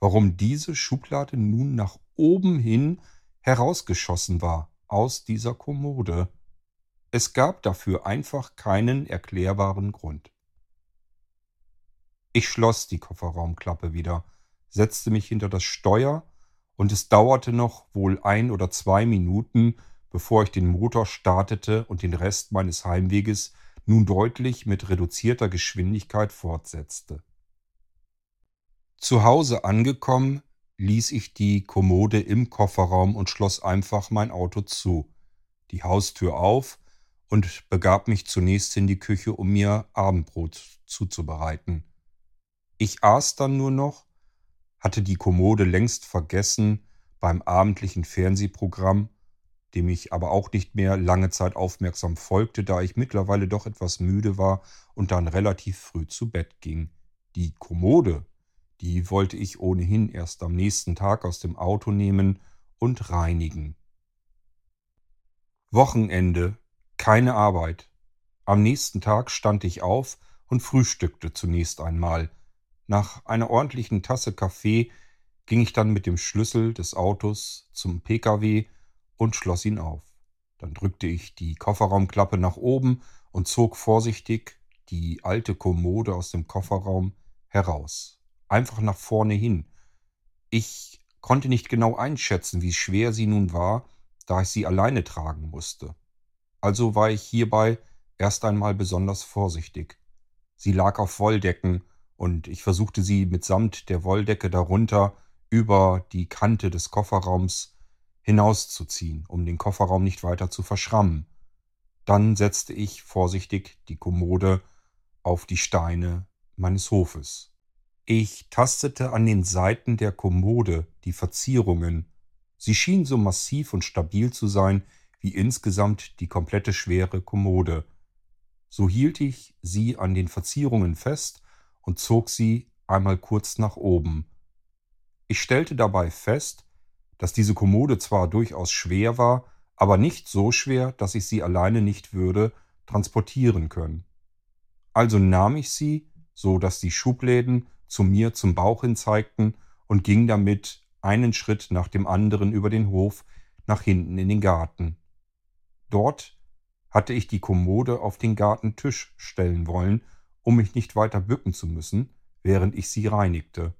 S1: warum diese Schublade nun nach oben hin herausgeschossen war aus dieser Kommode. Es gab dafür einfach keinen erklärbaren Grund. Ich schloss die Kofferraumklappe wieder, setzte mich hinter das Steuer, und es dauerte noch wohl ein oder zwei Minuten, bevor ich den Motor startete und den Rest meines Heimweges nun deutlich mit reduzierter Geschwindigkeit fortsetzte. Zu Hause angekommen, ließ ich die Kommode im Kofferraum und schloss einfach mein Auto zu, die Haustür auf und begab mich zunächst in die Küche, um mir Abendbrot zuzubereiten. Ich aß dann nur noch, hatte die Kommode längst vergessen beim abendlichen Fernsehprogramm dem ich aber auch nicht mehr lange Zeit aufmerksam folgte, da ich mittlerweile doch etwas müde war und dann relativ früh zu Bett ging. Die Kommode, die wollte ich ohnehin erst am nächsten Tag aus dem Auto nehmen und reinigen. Wochenende, keine Arbeit. Am nächsten Tag stand ich auf und frühstückte zunächst einmal. Nach einer ordentlichen Tasse Kaffee ging ich dann mit dem Schlüssel des Autos zum Pkw und schloss ihn auf. Dann drückte ich die Kofferraumklappe nach oben und zog vorsichtig die alte Kommode aus dem Kofferraum heraus. Einfach nach vorne hin. Ich konnte nicht genau einschätzen, wie schwer sie nun war, da ich sie alleine tragen musste. Also war ich hierbei erst einmal besonders vorsichtig. Sie lag auf Wolldecken, und ich versuchte sie mitsamt der Wolldecke darunter über die Kante des Kofferraums hinauszuziehen, um den Kofferraum nicht weiter zu verschrammen. Dann setzte ich vorsichtig die Kommode auf die Steine meines Hofes. Ich tastete an den Seiten der Kommode die Verzierungen. Sie schien so massiv und stabil zu sein wie insgesamt die komplette schwere Kommode. So hielt ich sie an den Verzierungen fest und zog sie einmal kurz nach oben. Ich stellte dabei fest, dass diese Kommode zwar durchaus schwer war, aber nicht so schwer, dass ich sie alleine nicht würde transportieren können. Also nahm ich sie, so dass die Schubläden zu mir zum Bauch hin zeigten und ging damit einen Schritt nach dem anderen über den Hof nach hinten in den Garten. Dort hatte ich die Kommode auf den Gartentisch stellen wollen, um mich nicht weiter bücken zu müssen, während ich sie reinigte.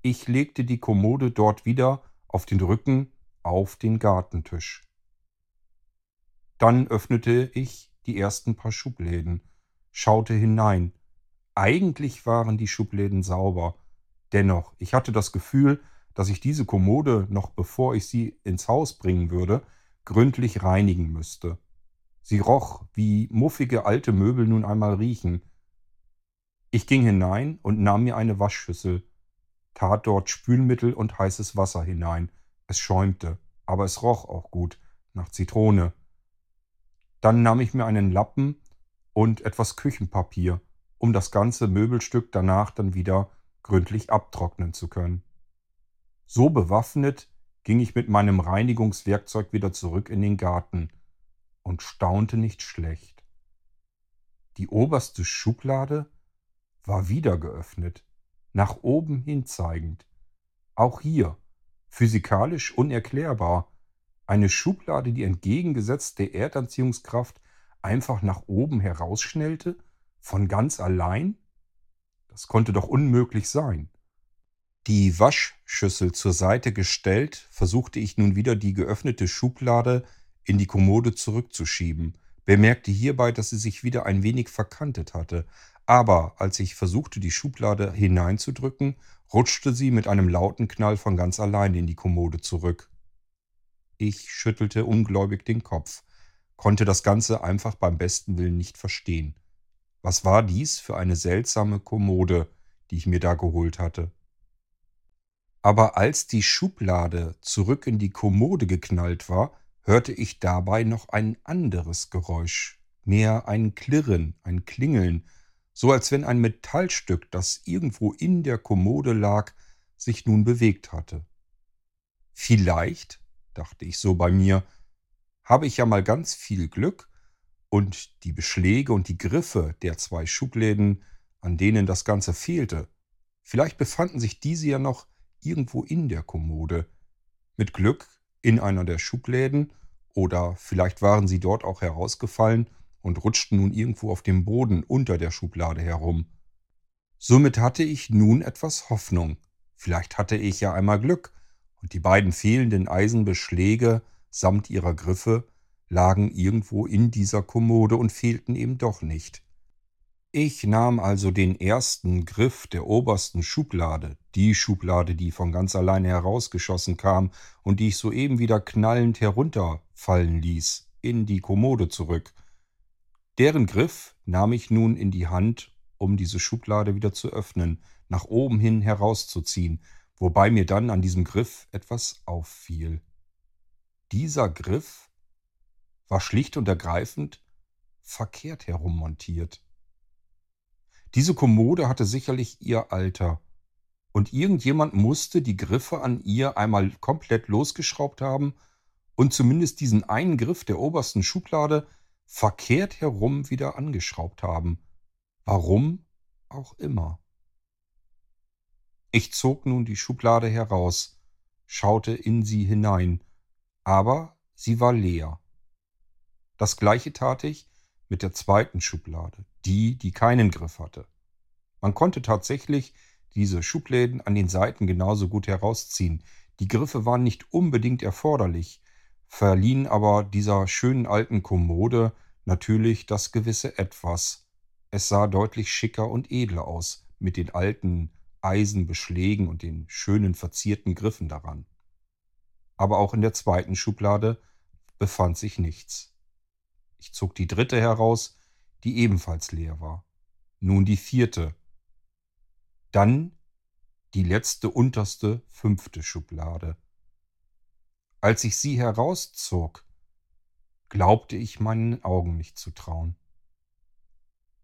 S1: Ich legte die Kommode dort wieder auf den Rücken auf den Gartentisch. Dann öffnete ich die ersten paar Schubläden, schaute hinein. Eigentlich waren die Schubläden sauber. Dennoch, ich hatte das Gefühl, dass ich diese Kommode, noch bevor ich sie ins Haus bringen würde, gründlich reinigen müsste. Sie roch, wie muffige alte Möbel nun einmal riechen. Ich ging hinein und nahm mir eine Waschschüssel, tat dort Spülmittel und heißes Wasser hinein. Es schäumte, aber es roch auch gut nach Zitrone. Dann nahm ich mir einen Lappen und etwas Küchenpapier, um das ganze Möbelstück danach dann wieder gründlich abtrocknen zu können. So bewaffnet ging ich mit meinem Reinigungswerkzeug wieder zurück in den Garten und staunte nicht schlecht. Die oberste Schublade war wieder geöffnet, nach oben hin zeigend. Auch hier, physikalisch unerklärbar, eine Schublade, die entgegengesetzt der Erdanziehungskraft einfach nach oben herausschnellte, von ganz allein? Das konnte doch unmöglich sein. Die Waschschüssel zur Seite gestellt, versuchte ich nun wieder die geöffnete Schublade in die Kommode zurückzuschieben, bemerkte hierbei, dass sie sich wieder ein wenig verkantet hatte, aber als ich versuchte, die Schublade hineinzudrücken, rutschte sie mit einem lauten Knall von ganz allein in die Kommode zurück. Ich schüttelte ungläubig den Kopf, konnte das Ganze einfach beim besten Willen nicht verstehen. Was war dies für eine seltsame Kommode, die ich mir da geholt hatte? Aber als die Schublade zurück in die Kommode geknallt war, hörte ich dabei noch ein anderes Geräusch, mehr ein Klirren, ein Klingeln, so als wenn ein Metallstück, das irgendwo in der Kommode lag, sich nun bewegt hatte. Vielleicht, dachte ich so bei mir, habe ich ja mal ganz viel Glück und die Beschläge und die Griffe der zwei Schubläden, an denen das Ganze fehlte, vielleicht befanden sich diese ja noch irgendwo in der Kommode. Mit Glück in einer der Schubläden oder vielleicht waren sie dort auch herausgefallen und rutschten nun irgendwo auf dem Boden unter der Schublade herum. Somit hatte ich nun etwas Hoffnung. Vielleicht hatte ich ja einmal Glück und die beiden fehlenden Eisenbeschläge samt ihrer Griffe lagen irgendwo in dieser Kommode und fehlten eben doch nicht. Ich nahm also den ersten Griff der obersten Schublade, die Schublade, die von ganz alleine herausgeschossen kam und die ich soeben wieder knallend herunterfallen ließ, in die Kommode zurück. Deren Griff nahm ich nun in die Hand, um diese Schublade wieder zu öffnen, nach oben hin herauszuziehen, wobei mir dann an diesem Griff etwas auffiel. Dieser Griff war schlicht und ergreifend verkehrt herum montiert. Diese Kommode hatte sicherlich ihr Alter. Und irgendjemand musste die Griffe an ihr einmal komplett losgeschraubt haben und zumindest diesen einen Griff der obersten Schublade verkehrt herum wieder angeschraubt haben. Warum auch immer. Ich zog nun die Schublade heraus, schaute in sie hinein, aber sie war leer. Das gleiche tat ich mit der zweiten Schublade, die, die keinen Griff hatte. Man konnte tatsächlich diese Schubläden an den Seiten genauso gut herausziehen. Die Griffe waren nicht unbedingt erforderlich, verliehen aber dieser schönen alten Kommode natürlich das gewisse Etwas. Es sah deutlich schicker und edler aus mit den alten Eisenbeschlägen und den schönen verzierten Griffen daran. Aber auch in der zweiten Schublade befand sich nichts. Ich zog die dritte heraus, die ebenfalls leer war. Nun die vierte. Dann die letzte unterste fünfte Schublade. Als ich sie herauszog, glaubte ich meinen Augen nicht zu trauen.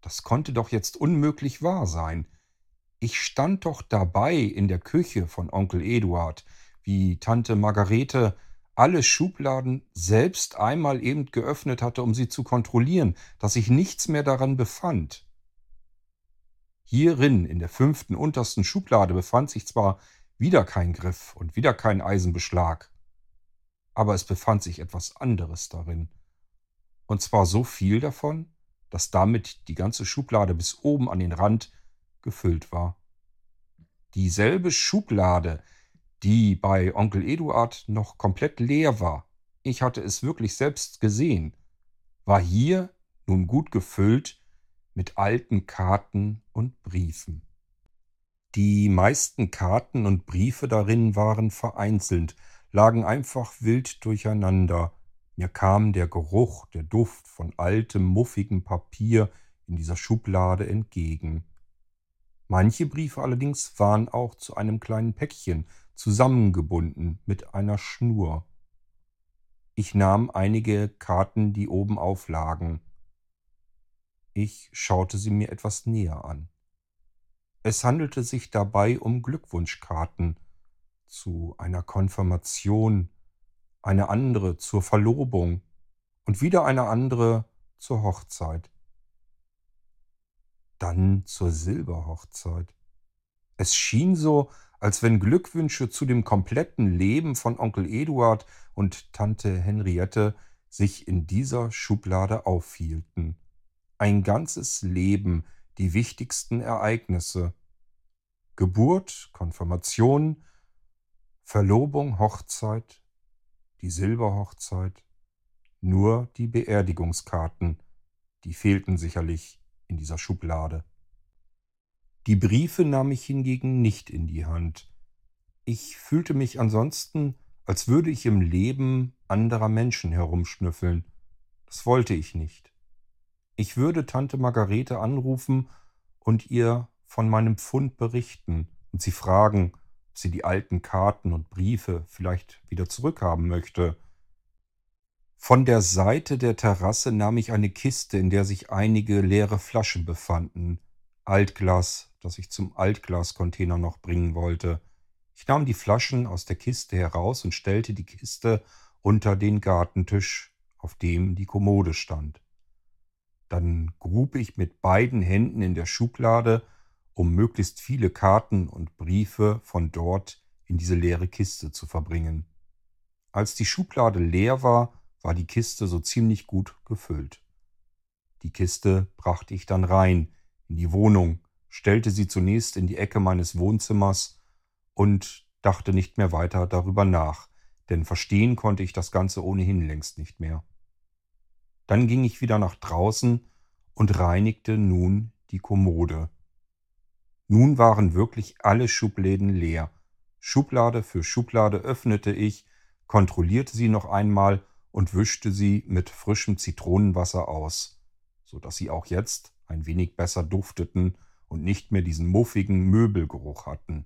S1: Das konnte doch jetzt unmöglich wahr sein. Ich stand doch dabei in der Küche von Onkel Eduard, wie Tante Margarete alle Schubladen selbst einmal eben geöffnet hatte, um sie zu kontrollieren, dass sich nichts mehr daran befand. Hierin, in der fünften untersten Schublade, befand sich zwar wieder kein Griff und wieder kein Eisenbeschlag, aber es befand sich etwas anderes darin. Und zwar so viel davon, dass damit die ganze Schublade bis oben an den Rand gefüllt war. Dieselbe Schublade, die bei Onkel Eduard noch komplett leer war, ich hatte es wirklich selbst gesehen, war hier nun gut gefüllt mit alten Karten und Briefen. Die meisten Karten und Briefe darin waren vereinzelt, lagen einfach wild durcheinander. Mir kam der Geruch, der Duft von altem, muffigem Papier in dieser Schublade entgegen. Manche Briefe allerdings waren auch zu einem kleinen Päckchen zusammengebunden mit einer Schnur. Ich nahm einige Karten, die oben auflagen. Ich schaute sie mir etwas näher an. Es handelte sich dabei um Glückwunschkarten zu einer Konfirmation, eine andere zur Verlobung und wieder eine andere zur Hochzeit. Dann zur Silberhochzeit. Es schien so, als wenn Glückwünsche zu dem kompletten Leben von Onkel Eduard und Tante Henriette sich in dieser Schublade aufhielten. Ein ganzes Leben, die wichtigsten Ereignisse. Geburt, Konfirmation, Verlobung, Hochzeit, die Silberhochzeit, nur die Beerdigungskarten, die fehlten sicherlich in dieser Schublade. Die Briefe nahm ich hingegen nicht in die Hand. Ich fühlte mich ansonsten, als würde ich im Leben anderer Menschen herumschnüffeln. Das wollte ich nicht. Ich würde Tante Margarete anrufen und ihr von meinem Pfund berichten und sie fragen, ob sie die alten Karten und Briefe vielleicht wieder zurückhaben möchte. Von der Seite der Terrasse nahm ich eine Kiste, in der sich einige leere Flaschen befanden. Altglas, das ich zum Altglascontainer noch bringen wollte. Ich nahm die Flaschen aus der Kiste heraus und stellte die Kiste unter den Gartentisch, auf dem die Kommode stand. Dann grub ich mit beiden Händen in der Schublade, um möglichst viele Karten und Briefe von dort in diese leere Kiste zu verbringen. Als die Schublade leer war, war die Kiste so ziemlich gut gefüllt. Die Kiste brachte ich dann rein, in die Wohnung, stellte sie zunächst in die Ecke meines Wohnzimmers und dachte nicht mehr weiter darüber nach, denn verstehen konnte ich das Ganze ohnehin längst nicht mehr. Dann ging ich wieder nach draußen und reinigte nun die Kommode. Nun waren wirklich alle Schubläden leer. Schublade für Schublade öffnete ich, kontrollierte sie noch einmal und wischte sie mit frischem Zitronenwasser aus, so dass sie auch jetzt ein wenig besser dufteten und nicht mehr diesen muffigen Möbelgeruch hatten.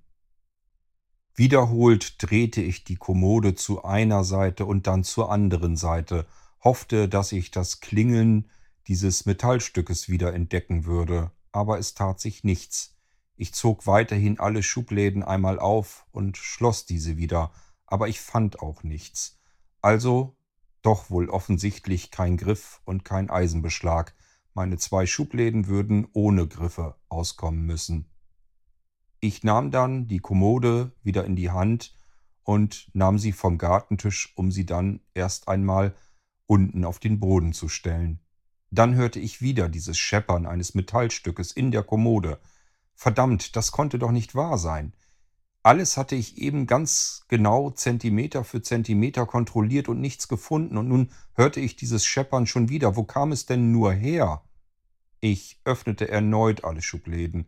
S1: Wiederholt drehte ich die Kommode zu einer Seite und dann zur anderen Seite, hoffte, dass ich das Klingeln dieses Metallstückes wieder entdecken würde, aber es tat sich nichts. Ich zog weiterhin alle Schubläden einmal auf und schloss diese wieder, aber ich fand auch nichts. Also doch wohl offensichtlich kein Griff und kein Eisenbeschlag, meine zwei Schubläden würden ohne Griffe auskommen müssen. Ich nahm dann die Kommode wieder in die Hand und nahm sie vom Gartentisch, um sie dann erst einmal unten auf den Boden zu stellen. Dann hörte ich wieder dieses Scheppern eines Metallstückes in der Kommode. Verdammt, das konnte doch nicht wahr sein. Alles hatte ich eben ganz genau Zentimeter für Zentimeter kontrolliert und nichts gefunden, und nun hörte ich dieses Scheppern schon wieder. Wo kam es denn nur her? Ich öffnete erneut alle Schubläden,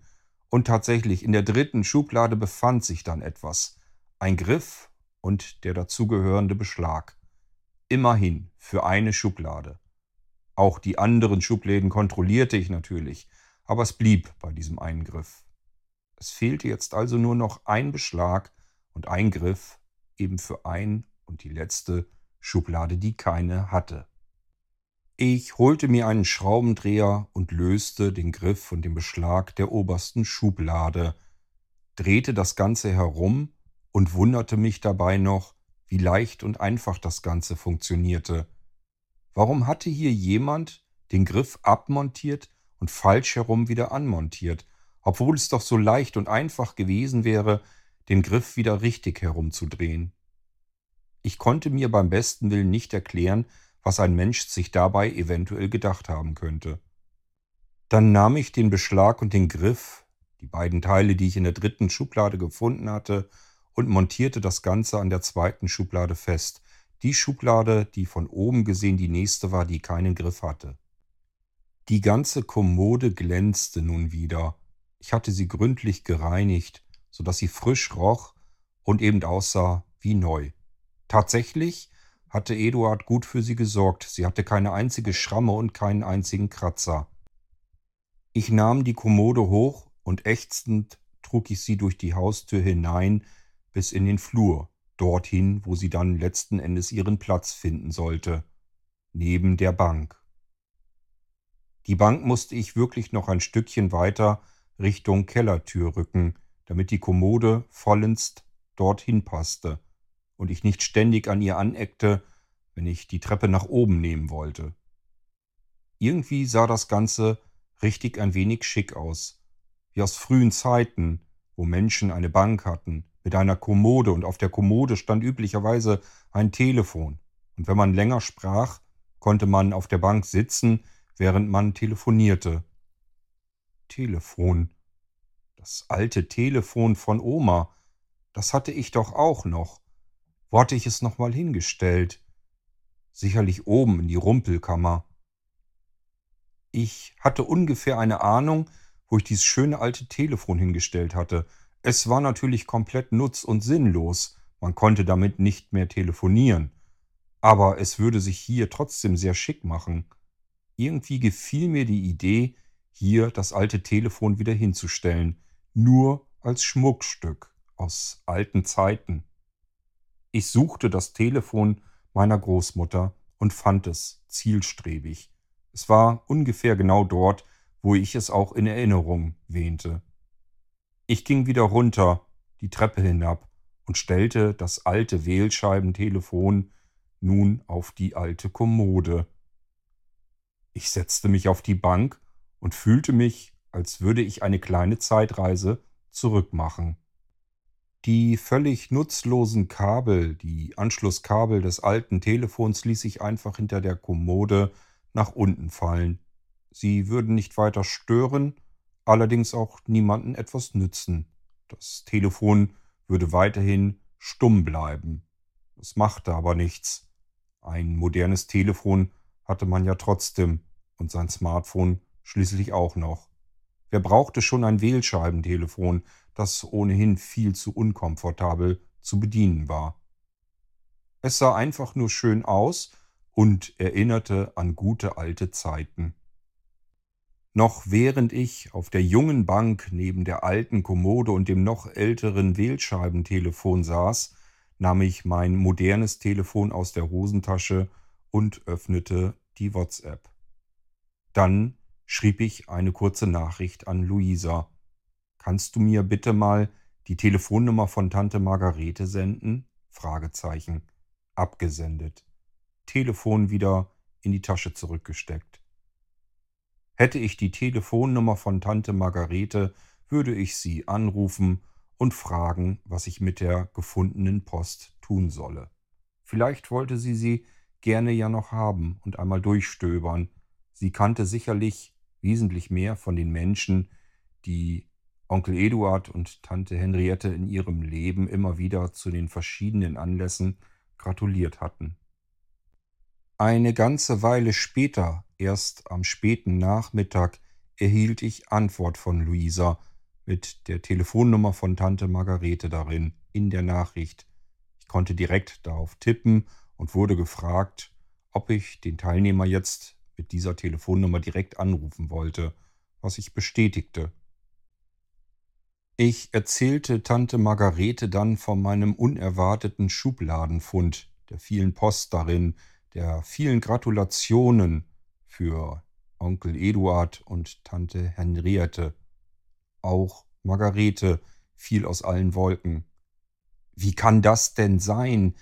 S1: und tatsächlich in der dritten Schublade befand sich dann etwas. Ein Griff und der dazugehörende Beschlag. Immerhin für eine Schublade. Auch die anderen Schubläden kontrollierte ich natürlich, aber es blieb bei diesem einen Griff. Es fehlte jetzt also nur noch ein Beschlag und ein Griff, eben für ein und die letzte Schublade, die keine hatte. Ich holte mir einen Schraubendreher und löste den Griff und den Beschlag der obersten Schublade, drehte das Ganze herum und wunderte mich dabei noch, wie leicht und einfach das Ganze funktionierte. Warum hatte hier jemand den Griff abmontiert und falsch herum wieder anmontiert? Obwohl es doch so leicht und einfach gewesen wäre, den Griff wieder richtig herumzudrehen. Ich konnte mir beim besten Willen nicht erklären, was ein Mensch sich dabei eventuell gedacht haben könnte. Dann nahm ich den Beschlag und den Griff, die beiden Teile, die ich in der dritten Schublade gefunden hatte, und montierte das Ganze an der zweiten Schublade fest, die Schublade, die von oben gesehen die nächste war, die keinen Griff hatte. Die ganze Kommode glänzte nun wieder, ich hatte sie gründlich gereinigt, so dass sie frisch roch und eben aussah wie neu. Tatsächlich hatte Eduard gut für sie gesorgt. Sie hatte keine einzige Schramme und keinen einzigen Kratzer. Ich nahm die Kommode hoch und ächzend trug ich sie durch die Haustür hinein bis in den Flur, dorthin, wo sie dann letzten Endes ihren Platz finden sollte, neben der Bank. Die Bank musste ich wirklich noch ein Stückchen weiter Richtung Kellertür rücken, damit die Kommode vollends dorthin passte und ich nicht ständig an ihr aneckte, wenn ich die Treppe nach oben nehmen wollte. Irgendwie sah das Ganze richtig ein wenig schick aus. Wie aus frühen Zeiten, wo Menschen eine Bank hatten, mit einer Kommode und auf der Kommode stand üblicherweise ein Telefon. Und wenn man länger sprach, konnte man auf der Bank sitzen, während man telefonierte. Telefon. Das alte Telefon von Oma. Das hatte ich doch auch noch. Wo hatte ich es nochmal hingestellt? Sicherlich oben in die Rumpelkammer. Ich hatte ungefähr eine Ahnung, wo ich dieses schöne alte Telefon hingestellt hatte. Es war natürlich komplett nutz- und sinnlos. Man konnte damit nicht mehr telefonieren. Aber es würde sich hier trotzdem sehr schick machen. Irgendwie gefiel mir die Idee, hier das alte Telefon wieder hinzustellen, nur als Schmuckstück aus alten Zeiten. Ich suchte das Telefon meiner Großmutter und fand es zielstrebig. Es war ungefähr genau dort, wo ich es auch in Erinnerung wähnte. Ich ging wieder runter, die Treppe hinab und stellte das alte Wählscheibentelefon nun auf die alte Kommode. Ich setzte mich auf die Bank und fühlte mich, als würde ich eine kleine Zeitreise zurückmachen. Die völlig nutzlosen Kabel, die Anschlusskabel des alten Telefons ließ ich einfach hinter der Kommode nach unten fallen. Sie würden nicht weiter stören, allerdings auch niemanden etwas nützen. Das Telefon würde weiterhin stumm bleiben. Es machte aber nichts. Ein modernes Telefon hatte man ja trotzdem und sein Smartphone schließlich auch noch. Wer brauchte schon ein Wählscheibentelefon, das ohnehin viel zu unkomfortabel zu bedienen war? Es sah einfach nur schön aus und erinnerte an gute alte Zeiten. Noch während ich auf der jungen Bank neben der alten Kommode und dem noch älteren Wählscheibentelefon saß, nahm ich mein modernes Telefon aus der Hosentasche und öffnete die WhatsApp. Dann schrieb ich eine kurze Nachricht an Luisa. Kannst du mir bitte mal die Telefonnummer von Tante Margarete senden? Fragezeichen. Abgesendet. Telefon wieder in die Tasche zurückgesteckt. Hätte ich die Telefonnummer von Tante Margarete, würde ich sie anrufen und fragen, was ich mit der gefundenen Post tun solle. Vielleicht wollte sie sie gerne ja noch haben und einmal durchstöbern. Sie kannte sicherlich wesentlich mehr von den Menschen, die Onkel Eduard und Tante Henriette in ihrem Leben immer wieder zu den verschiedenen Anlässen gratuliert hatten. Eine ganze Weile später, erst am späten Nachmittag, erhielt ich Antwort von Luisa mit der Telefonnummer von Tante Margarete darin in der Nachricht. Ich konnte direkt darauf tippen und wurde gefragt, ob ich den Teilnehmer jetzt mit dieser Telefonnummer direkt anrufen wollte, was ich bestätigte. Ich erzählte Tante Margarete dann von meinem unerwarteten Schubladenfund, der vielen Post darin, der vielen Gratulationen für Onkel Eduard und Tante Henriette. Auch Margarete fiel aus allen Wolken. Wie kann das denn sein?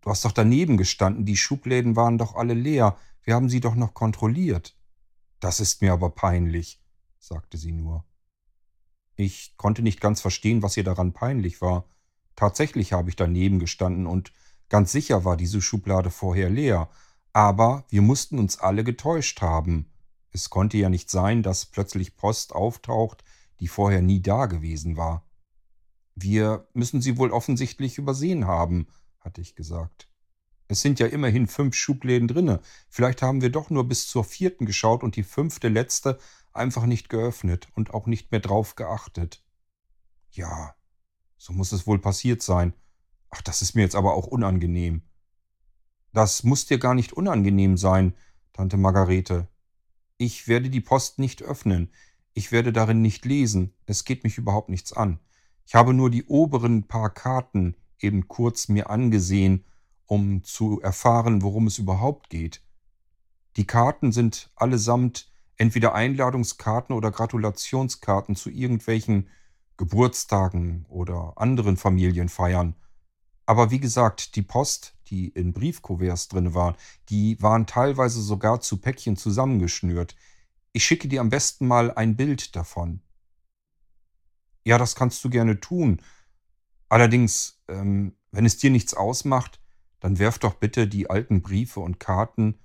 S1: Du hast doch daneben gestanden, die Schubläden waren doch alle leer. Wir haben sie doch noch kontrolliert. Das ist mir aber peinlich, sagte sie nur. Ich konnte nicht ganz verstehen, was ihr daran peinlich war. Tatsächlich habe ich daneben gestanden und ganz sicher war diese Schublade vorher leer. Aber wir mussten uns alle getäuscht haben. Es konnte ja nicht sein, dass plötzlich Post auftaucht, die vorher nie da gewesen war. Wir müssen sie wohl offensichtlich übersehen haben, hatte ich gesagt. Es sind ja immerhin fünf Schubläden drinne. Vielleicht haben wir doch nur bis zur vierten geschaut und die fünfte letzte einfach nicht geöffnet und auch nicht mehr drauf geachtet. Ja, so muss es wohl passiert sein. Ach, das ist mir jetzt aber auch unangenehm. Das muss dir gar nicht unangenehm sein, Tante Margarete. Ich werde die Post nicht öffnen. Ich werde darin nicht lesen. Es geht mich überhaupt nichts an. Ich habe nur die oberen paar Karten eben kurz mir angesehen um zu erfahren, worum es überhaupt geht. Die Karten sind allesamt entweder Einladungskarten oder Gratulationskarten zu irgendwelchen Geburtstagen oder anderen Familienfeiern. Aber wie gesagt, die Post, die in Briefkuverts drin war, die waren teilweise sogar zu Päckchen zusammengeschnürt. Ich schicke dir am besten mal ein Bild davon. Ja, das kannst du gerne tun. Allerdings, ähm, wenn es dir nichts ausmacht, dann werf doch bitte die alten Briefe und Karten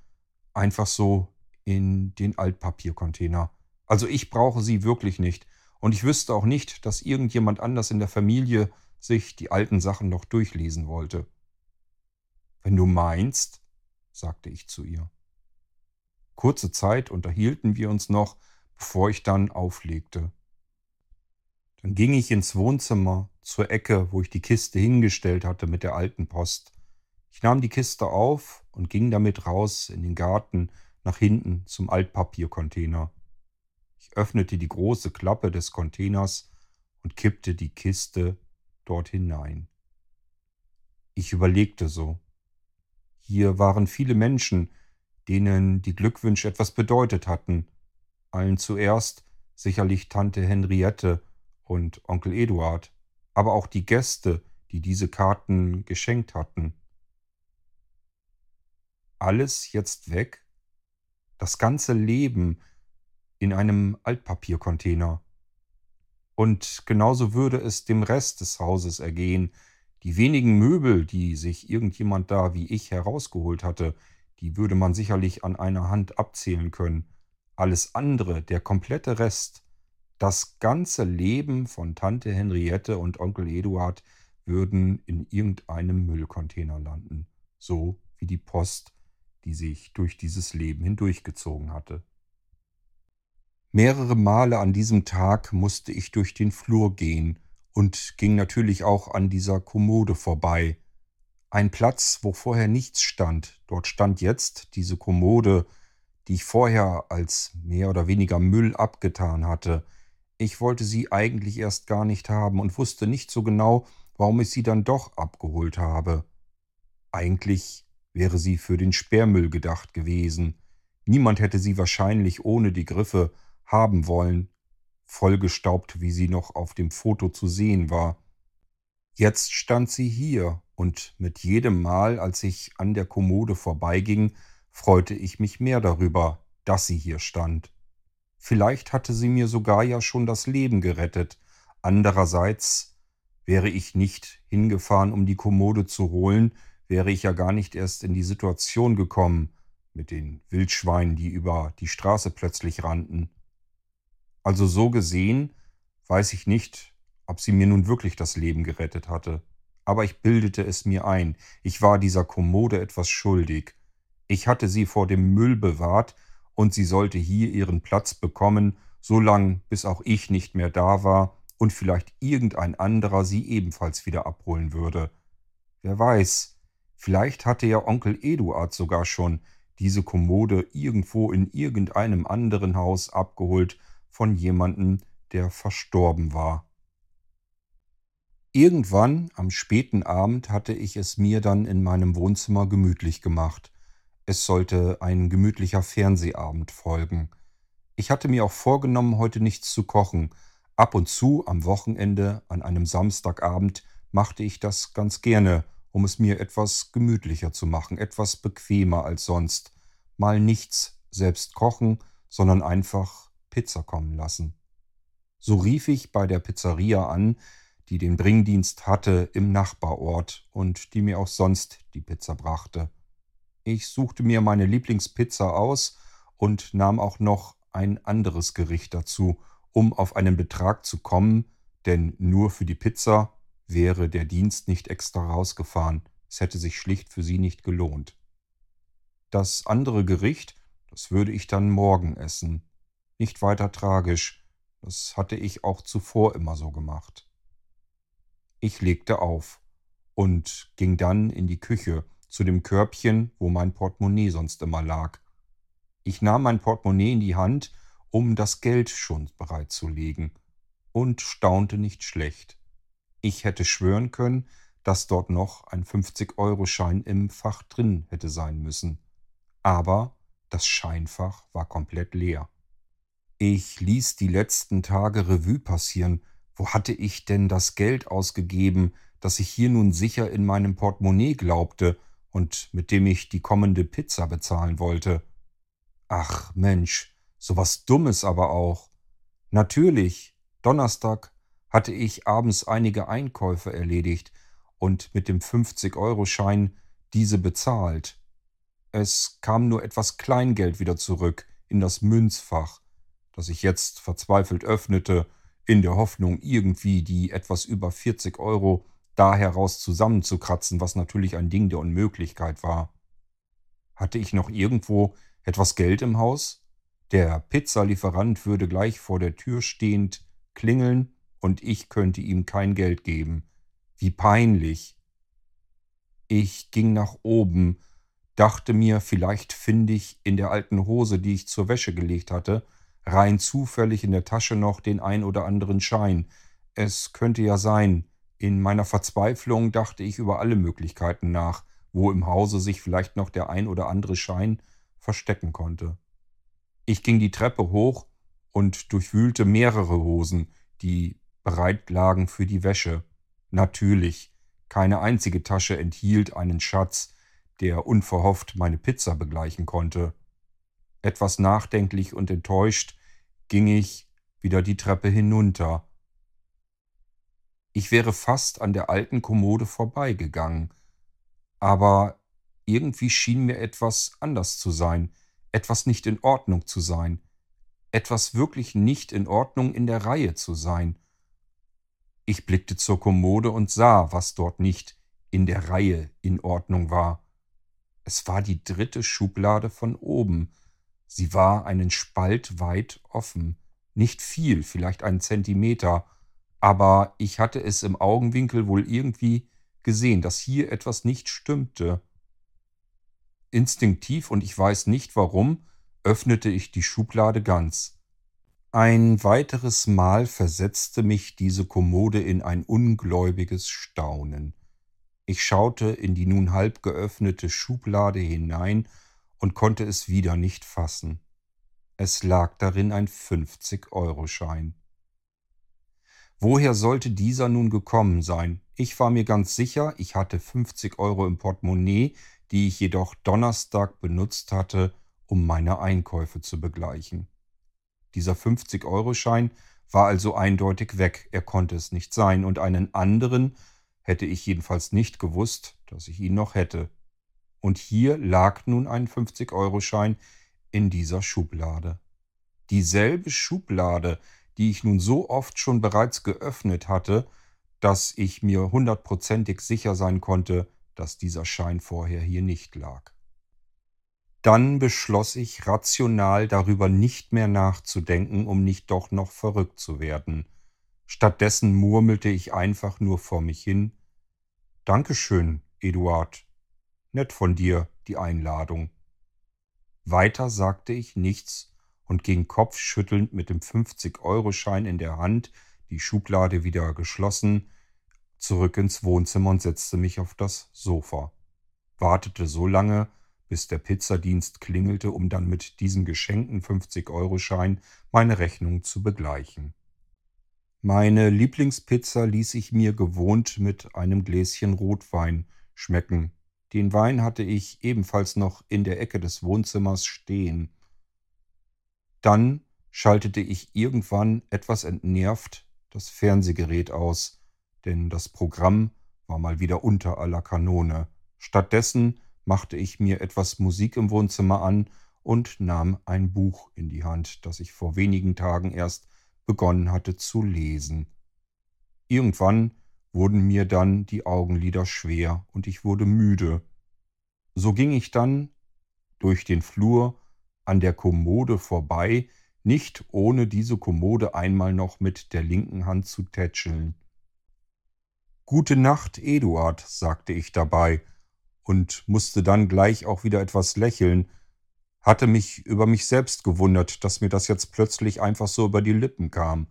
S1: einfach so in den Altpapiercontainer. Also ich brauche sie wirklich nicht. Und ich wüsste auch nicht, dass irgendjemand anders in der Familie sich die alten Sachen noch durchlesen wollte. Wenn du meinst, sagte ich zu ihr. Kurze Zeit unterhielten wir uns noch, bevor ich dann auflegte. Dann ging ich ins Wohnzimmer zur Ecke, wo ich die Kiste hingestellt hatte mit der alten Post. Ich nahm die Kiste auf und ging damit raus in den Garten nach hinten zum Altpapiercontainer. Ich öffnete die große Klappe des Containers und kippte die Kiste dort hinein. Ich überlegte so. Hier waren viele Menschen, denen die Glückwünsche etwas bedeutet hatten. Allen zuerst sicherlich Tante Henriette und Onkel Eduard, aber auch die Gäste, die diese Karten geschenkt hatten. Alles jetzt weg? Das ganze Leben in einem Altpapiercontainer. Und genauso würde es dem Rest des Hauses ergehen. Die wenigen Möbel, die sich irgendjemand da wie ich herausgeholt hatte, die würde man sicherlich an einer Hand abzählen können. Alles andere, der komplette Rest, das ganze Leben von Tante Henriette und Onkel Eduard würden in irgendeinem Müllcontainer landen, so wie die Post, die sich durch dieses Leben hindurchgezogen hatte. Mehrere Male an diesem Tag musste ich durch den Flur gehen und ging natürlich auch an dieser Kommode vorbei. Ein Platz, wo vorher nichts stand. Dort stand jetzt diese Kommode, die ich vorher als mehr oder weniger Müll abgetan hatte. Ich wollte sie eigentlich erst gar nicht haben und wusste nicht so genau, warum ich sie dann doch abgeholt habe. Eigentlich wäre sie für den Sperrmüll gedacht gewesen. Niemand hätte sie wahrscheinlich ohne die Griffe haben wollen, vollgestaubt, wie sie noch auf dem Foto zu sehen war. Jetzt stand sie hier, und mit jedem Mal, als ich an der Kommode vorbeiging, freute ich mich mehr darüber, dass sie hier stand. Vielleicht hatte sie mir sogar ja schon das Leben gerettet. Andererseits wäre ich nicht hingefahren, um die Kommode zu holen, wäre ich ja gar nicht erst in die Situation gekommen, mit den Wildschweinen, die über die Straße plötzlich rannten. Also so gesehen weiß ich nicht, ob sie mir nun wirklich das Leben gerettet hatte. Aber ich bildete es mir ein, ich war dieser Kommode etwas schuldig. Ich hatte sie vor dem Müll bewahrt, und sie sollte hier ihren Platz bekommen, so lang bis auch ich nicht mehr da war und vielleicht irgendein anderer sie ebenfalls wieder abholen würde. Wer weiß, vielleicht hatte ja Onkel Eduard sogar schon diese Kommode irgendwo in irgendeinem anderen Haus abgeholt von jemandem, der verstorben war. Irgendwann am späten Abend hatte ich es mir dann in meinem Wohnzimmer gemütlich gemacht. Es sollte ein gemütlicher Fernsehabend folgen. Ich hatte mir auch vorgenommen, heute nichts zu kochen. Ab und zu am Wochenende, an einem Samstagabend, machte ich das ganz gerne, um es mir etwas gemütlicher zu machen, etwas bequemer als sonst. Mal nichts selbst kochen, sondern einfach Pizza kommen lassen. So rief ich bei der Pizzeria an, die den Bringdienst hatte im Nachbarort und die mir auch sonst die Pizza brachte. Ich suchte mir meine Lieblingspizza aus und nahm auch noch ein anderes Gericht dazu, um auf einen Betrag zu kommen, denn nur für die Pizza wäre der Dienst nicht extra rausgefahren. Es hätte sich schlicht für sie nicht gelohnt. Das andere Gericht, das würde ich dann morgen essen. Nicht weiter tragisch. Das hatte ich auch zuvor immer so gemacht. Ich legte auf und ging dann in die Küche, zu dem Körbchen, wo mein Portemonnaie sonst immer lag. Ich nahm mein Portemonnaie in die Hand, um das Geld schon bereitzulegen, und staunte nicht schlecht. Ich hätte schwören können, dass dort noch ein 50-Euro-Schein im Fach drin hätte sein müssen. Aber das Scheinfach war komplett leer. Ich ließ die letzten Tage Revue passieren. Wo hatte ich denn das Geld ausgegeben, das ich hier nun sicher in meinem Portemonnaie glaubte und mit dem ich die kommende Pizza bezahlen wollte. Ach Mensch, So was Dummes aber auch. Natürlich, Donnerstag hatte ich abends einige Einkäufe erledigt und mit dem 50-Euro-Schein diese bezahlt. Es kam nur etwas Kleingeld wieder zurück in das Münzfach, das ich jetzt verzweifelt öffnete, in der Hoffnung, irgendwie die etwas über 40 Euro da heraus zusammenzukratzen, was natürlich ein Ding der Unmöglichkeit war. Hatte ich noch irgendwo etwas Geld im Haus? Der Pizzalieferant würde gleich vor der Tür stehend klingeln und ich könnte ihm kein Geld geben. Wie peinlich. Ich ging nach oben, dachte mir, vielleicht finde ich in der alten Hose, die ich zur Wäsche gelegt hatte, rein zufällig in der Tasche noch den ein oder anderen Schein. Es könnte ja sein, in meiner Verzweiflung dachte ich über alle Möglichkeiten nach, wo im Hause sich vielleicht noch der ein oder andere Schein verstecken konnte. Ich ging die Treppe hoch und durchwühlte mehrere Hosen, die bereit lagen für die Wäsche. Natürlich, keine einzige Tasche enthielt einen Schatz, der unverhofft meine Pizza begleichen konnte. Etwas nachdenklich und enttäuscht ging ich wieder die Treppe hinunter. Ich wäre fast an der alten Kommode vorbeigegangen, aber irgendwie schien mir etwas anders zu sein, etwas nicht in Ordnung zu sein, etwas wirklich nicht in Ordnung in der Reihe zu sein. Ich blickte zur Kommode und sah, was dort nicht in der Reihe in Ordnung war. Es war die dritte Schublade von oben. Sie war einen Spalt weit offen. Nicht viel, vielleicht einen Zentimeter, aber ich hatte es im Augenwinkel wohl irgendwie gesehen, dass hier etwas nicht stimmte. Instinktiv, und ich weiß nicht warum, öffnete ich die Schublade ganz. Ein weiteres Mal versetzte mich diese Kommode in ein ungläubiges Staunen. Ich schaute in die nun halb geöffnete Schublade hinein und konnte es wieder nicht fassen. Es lag darin ein 50-Euro-Schein. Woher sollte dieser nun gekommen sein? Ich war mir ganz sicher, ich hatte 50 Euro im Portemonnaie, die ich jedoch Donnerstag benutzt hatte, um meine Einkäufe zu begleichen. Dieser 50-Euro-Schein war also eindeutig weg, er konnte es nicht sein, und einen anderen hätte ich jedenfalls nicht gewusst, dass ich ihn noch hätte. Und hier lag nun ein 50-Euro-Schein in dieser Schublade. Dieselbe Schublade, die ich nun so oft schon bereits geöffnet hatte, dass ich mir hundertprozentig sicher sein konnte, dass dieser Schein vorher hier nicht lag. Dann beschloss ich rational darüber nicht mehr nachzudenken, um nicht doch noch verrückt zu werden. Stattdessen murmelte ich einfach nur vor mich hin Dankeschön, Eduard. Nett von dir, die Einladung. Weiter sagte ich nichts und ging kopfschüttelnd mit dem 50-Euro-Schein in der Hand, die Schublade wieder geschlossen, zurück ins Wohnzimmer und setzte mich auf das Sofa. Wartete so lange, bis der Pizzadienst klingelte, um dann mit diesem geschenkten 50-Euro-Schein meine Rechnung zu begleichen. Meine Lieblingspizza ließ ich mir gewohnt mit einem Gläschen Rotwein schmecken. Den Wein hatte ich ebenfalls noch in der Ecke des Wohnzimmers stehen. Dann schaltete ich irgendwann etwas entnervt das Fernsehgerät aus, denn das Programm war mal wieder unter aller Kanone. Stattdessen machte ich mir etwas Musik im Wohnzimmer an und nahm ein Buch in die Hand, das ich vor wenigen Tagen erst begonnen hatte zu lesen. Irgendwann wurden mir dann die Augenlider schwer und ich wurde müde. So ging ich dann durch den Flur an der Kommode vorbei, nicht ohne diese Kommode einmal noch mit der linken Hand zu tätscheln. Gute Nacht, Eduard, sagte ich dabei und musste dann gleich auch wieder etwas lächeln, hatte mich über mich selbst gewundert, dass mir das jetzt plötzlich einfach so über die Lippen kam.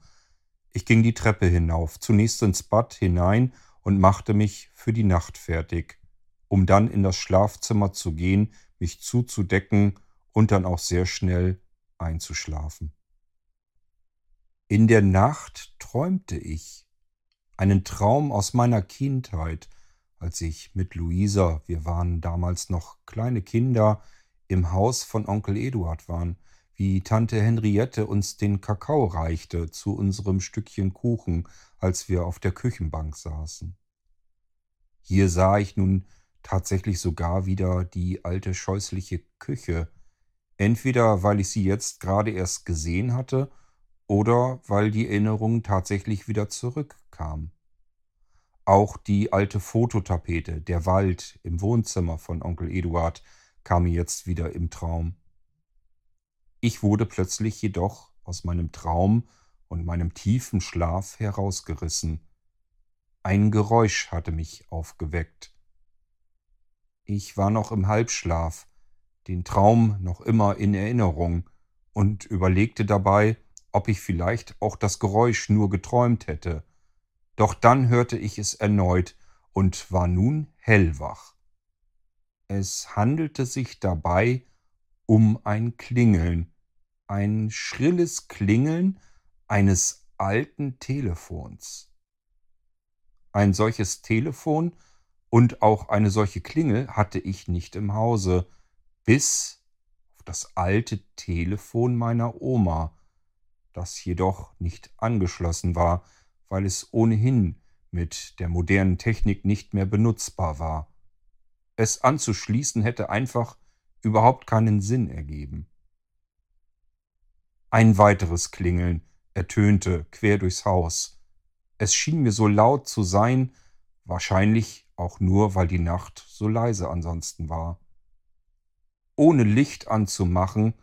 S1: Ich ging die Treppe hinauf, zunächst ins Bad hinein und machte mich für die Nacht fertig, um dann in das Schlafzimmer zu gehen, mich zuzudecken und dann auch sehr schnell einzuschlafen. In der Nacht träumte ich einen Traum aus meiner Kindheit, als ich mit Luisa, wir waren damals noch kleine Kinder, im Haus von Onkel Eduard waren. wie Tante Henriette uns den Kakao reichte zu unserem Stückchen Kuchen, als wir auf der Küchenbank saßen. Hier sah ich nun tatsächlich sogar wieder die alte scheußliche Küche, entweder weil ich sie jetzt gerade erst gesehen hatte oder weil die Erinnerung tatsächlich wieder zurückkam. Auch die alte Fototapete, der Wald im Wohnzimmer von Onkel Eduard kam mir jetzt wieder im Traum. Ich wurde plötzlich jedoch aus meinem Traum und meinem tiefen Schlaf herausgerissen. Ein Geräusch hatte mich aufgeweckt. Ich war noch im Halbschlaf, den Traum noch immer in Erinnerung und überlegte dabei, ob ich vielleicht auch das Geräusch nur geträumt hätte. Doch dann hörte ich es erneut und war nun hellwach. Es handelte sich dabei um ein Klingeln, ein schrilles Klingeln eines alten Telefons. Ein solches Telefon und auch eine solche Klingel hatte ich nicht im Hause, bis auf das alte Telefon meiner Oma, das jedoch nicht angeschlossen war, weil es ohnehin mit der modernen Technik nicht mehr benutzbar war. Es anzuschließen hätte einfach überhaupt keinen Sinn ergeben. Ein weiteres Klingeln ertönte quer durchs Haus. Es schien mir so laut zu sein, wahrscheinlich auch nur, weil die Nacht so leise ansonsten war. Ohne Licht anzumachen,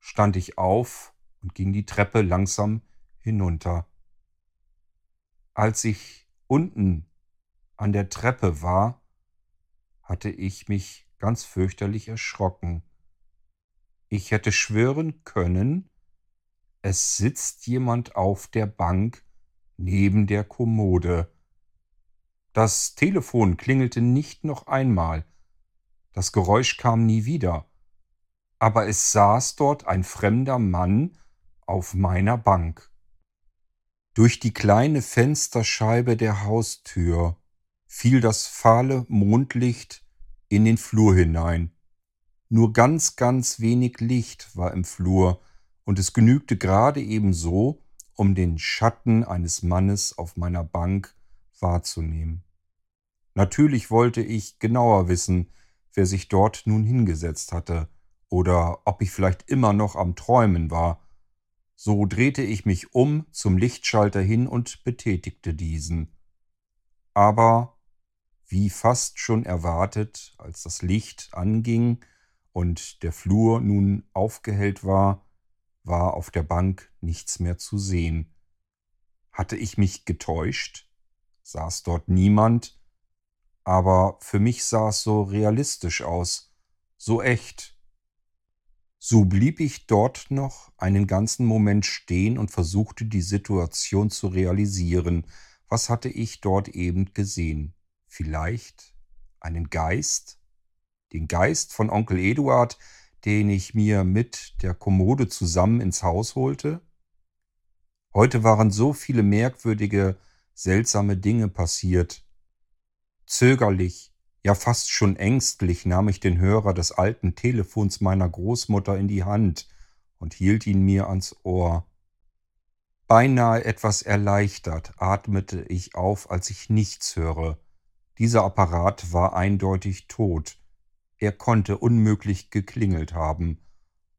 S1: stand ich auf und ging die Treppe langsam hinunter. Als ich unten an der Treppe war, hatte ich mich ganz fürchterlich erschrocken. Ich hätte schwören können, es sitzt jemand auf der Bank neben der Kommode. Das Telefon klingelte nicht noch einmal. Das Geräusch kam nie wieder. Aber es saß dort ein fremder Mann auf meiner Bank. Durch die kleine Fensterscheibe der Haustür fiel das fahle Mondlicht in den Flur hinein. Nur ganz, ganz wenig Licht war im Flur, und es genügte gerade ebenso, um den Schatten eines Mannes auf meiner Bank wahrzunehmen. Natürlich wollte ich genauer wissen, wer sich dort nun hingesetzt hatte, oder ob ich vielleicht immer noch am Träumen war. So drehte ich mich um zum Lichtschalter hin und betätigte diesen. Aber, wie fast schon erwartet, als das Licht anging und der Flur nun aufgehellt war, war auf der Bank nichts mehr zu sehen. Hatte ich mich getäuscht? Saß dort niemand? Aber für mich sah es so realistisch aus, so echt. So blieb ich dort noch einen ganzen Moment stehen und versuchte die Situation zu realisieren. Was hatte ich dort eben gesehen? Vielleicht einen Geist? Den Geist von Onkel Eduard, den ich mir mit der Kommode zusammen ins Haus holte? Heute waren so viele merkwürdige, seltsame Dinge passiert. Zögerlich, ja fast schon ängstlich nahm ich den Hörer des alten Telefons meiner Großmutter in die Hand und hielt ihn mir ans Ohr. Beinahe etwas erleichtert atmete ich auf, als ich nichts höre. Dieser Apparat war eindeutig tot, er konnte unmöglich geklingelt haben.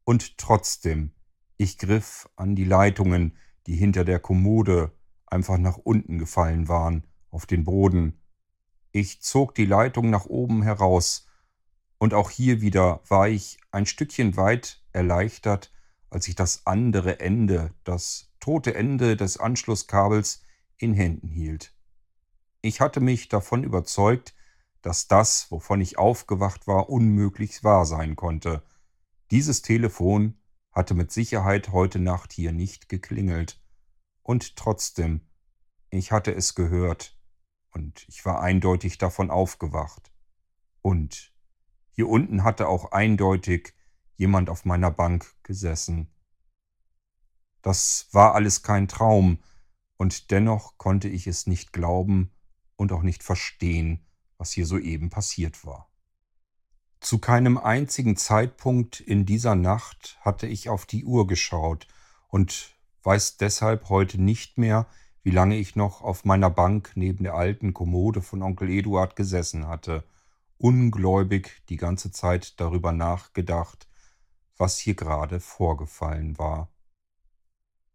S1: Und trotzdem, ich griff an die Leitungen, die hinter der Kommode einfach nach unten gefallen waren, auf den Boden. Ich zog die Leitung nach oben heraus, und auch hier wieder war ich ein Stückchen weit erleichtert, als ich das andere Ende, das tote Ende des Anschlusskabels in Händen hielt. Ich hatte mich davon überzeugt, dass das, wovon ich aufgewacht war, unmöglich wahr sein konnte. Dieses Telefon hatte mit Sicherheit heute Nacht hier nicht geklingelt. Und trotzdem, ich hatte es gehört, und ich war eindeutig davon aufgewacht. Und hier unten hatte auch eindeutig jemand auf meiner Bank gesessen. Das war alles kein Traum, und dennoch konnte ich es nicht glauben und auch nicht verstehen, was hier soeben passiert war. Zu keinem einzigen Zeitpunkt in dieser Nacht hatte ich auf die Uhr geschaut und weiß deshalb heute nicht mehr, wie lange ich noch auf meiner Bank neben der alten Kommode von Onkel Eduard gesessen hatte, ungläubig die ganze Zeit darüber nachgedacht, was hier gerade vorgefallen war.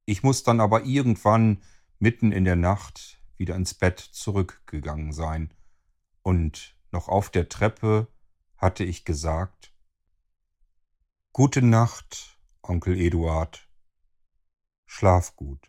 S1: Ich muss dann aber irgendwann mitten in der Nacht wieder ins Bett zurückgegangen sein, und noch auf der Treppe hatte ich gesagt Gute Nacht, Onkel Eduard. Schlaf gut.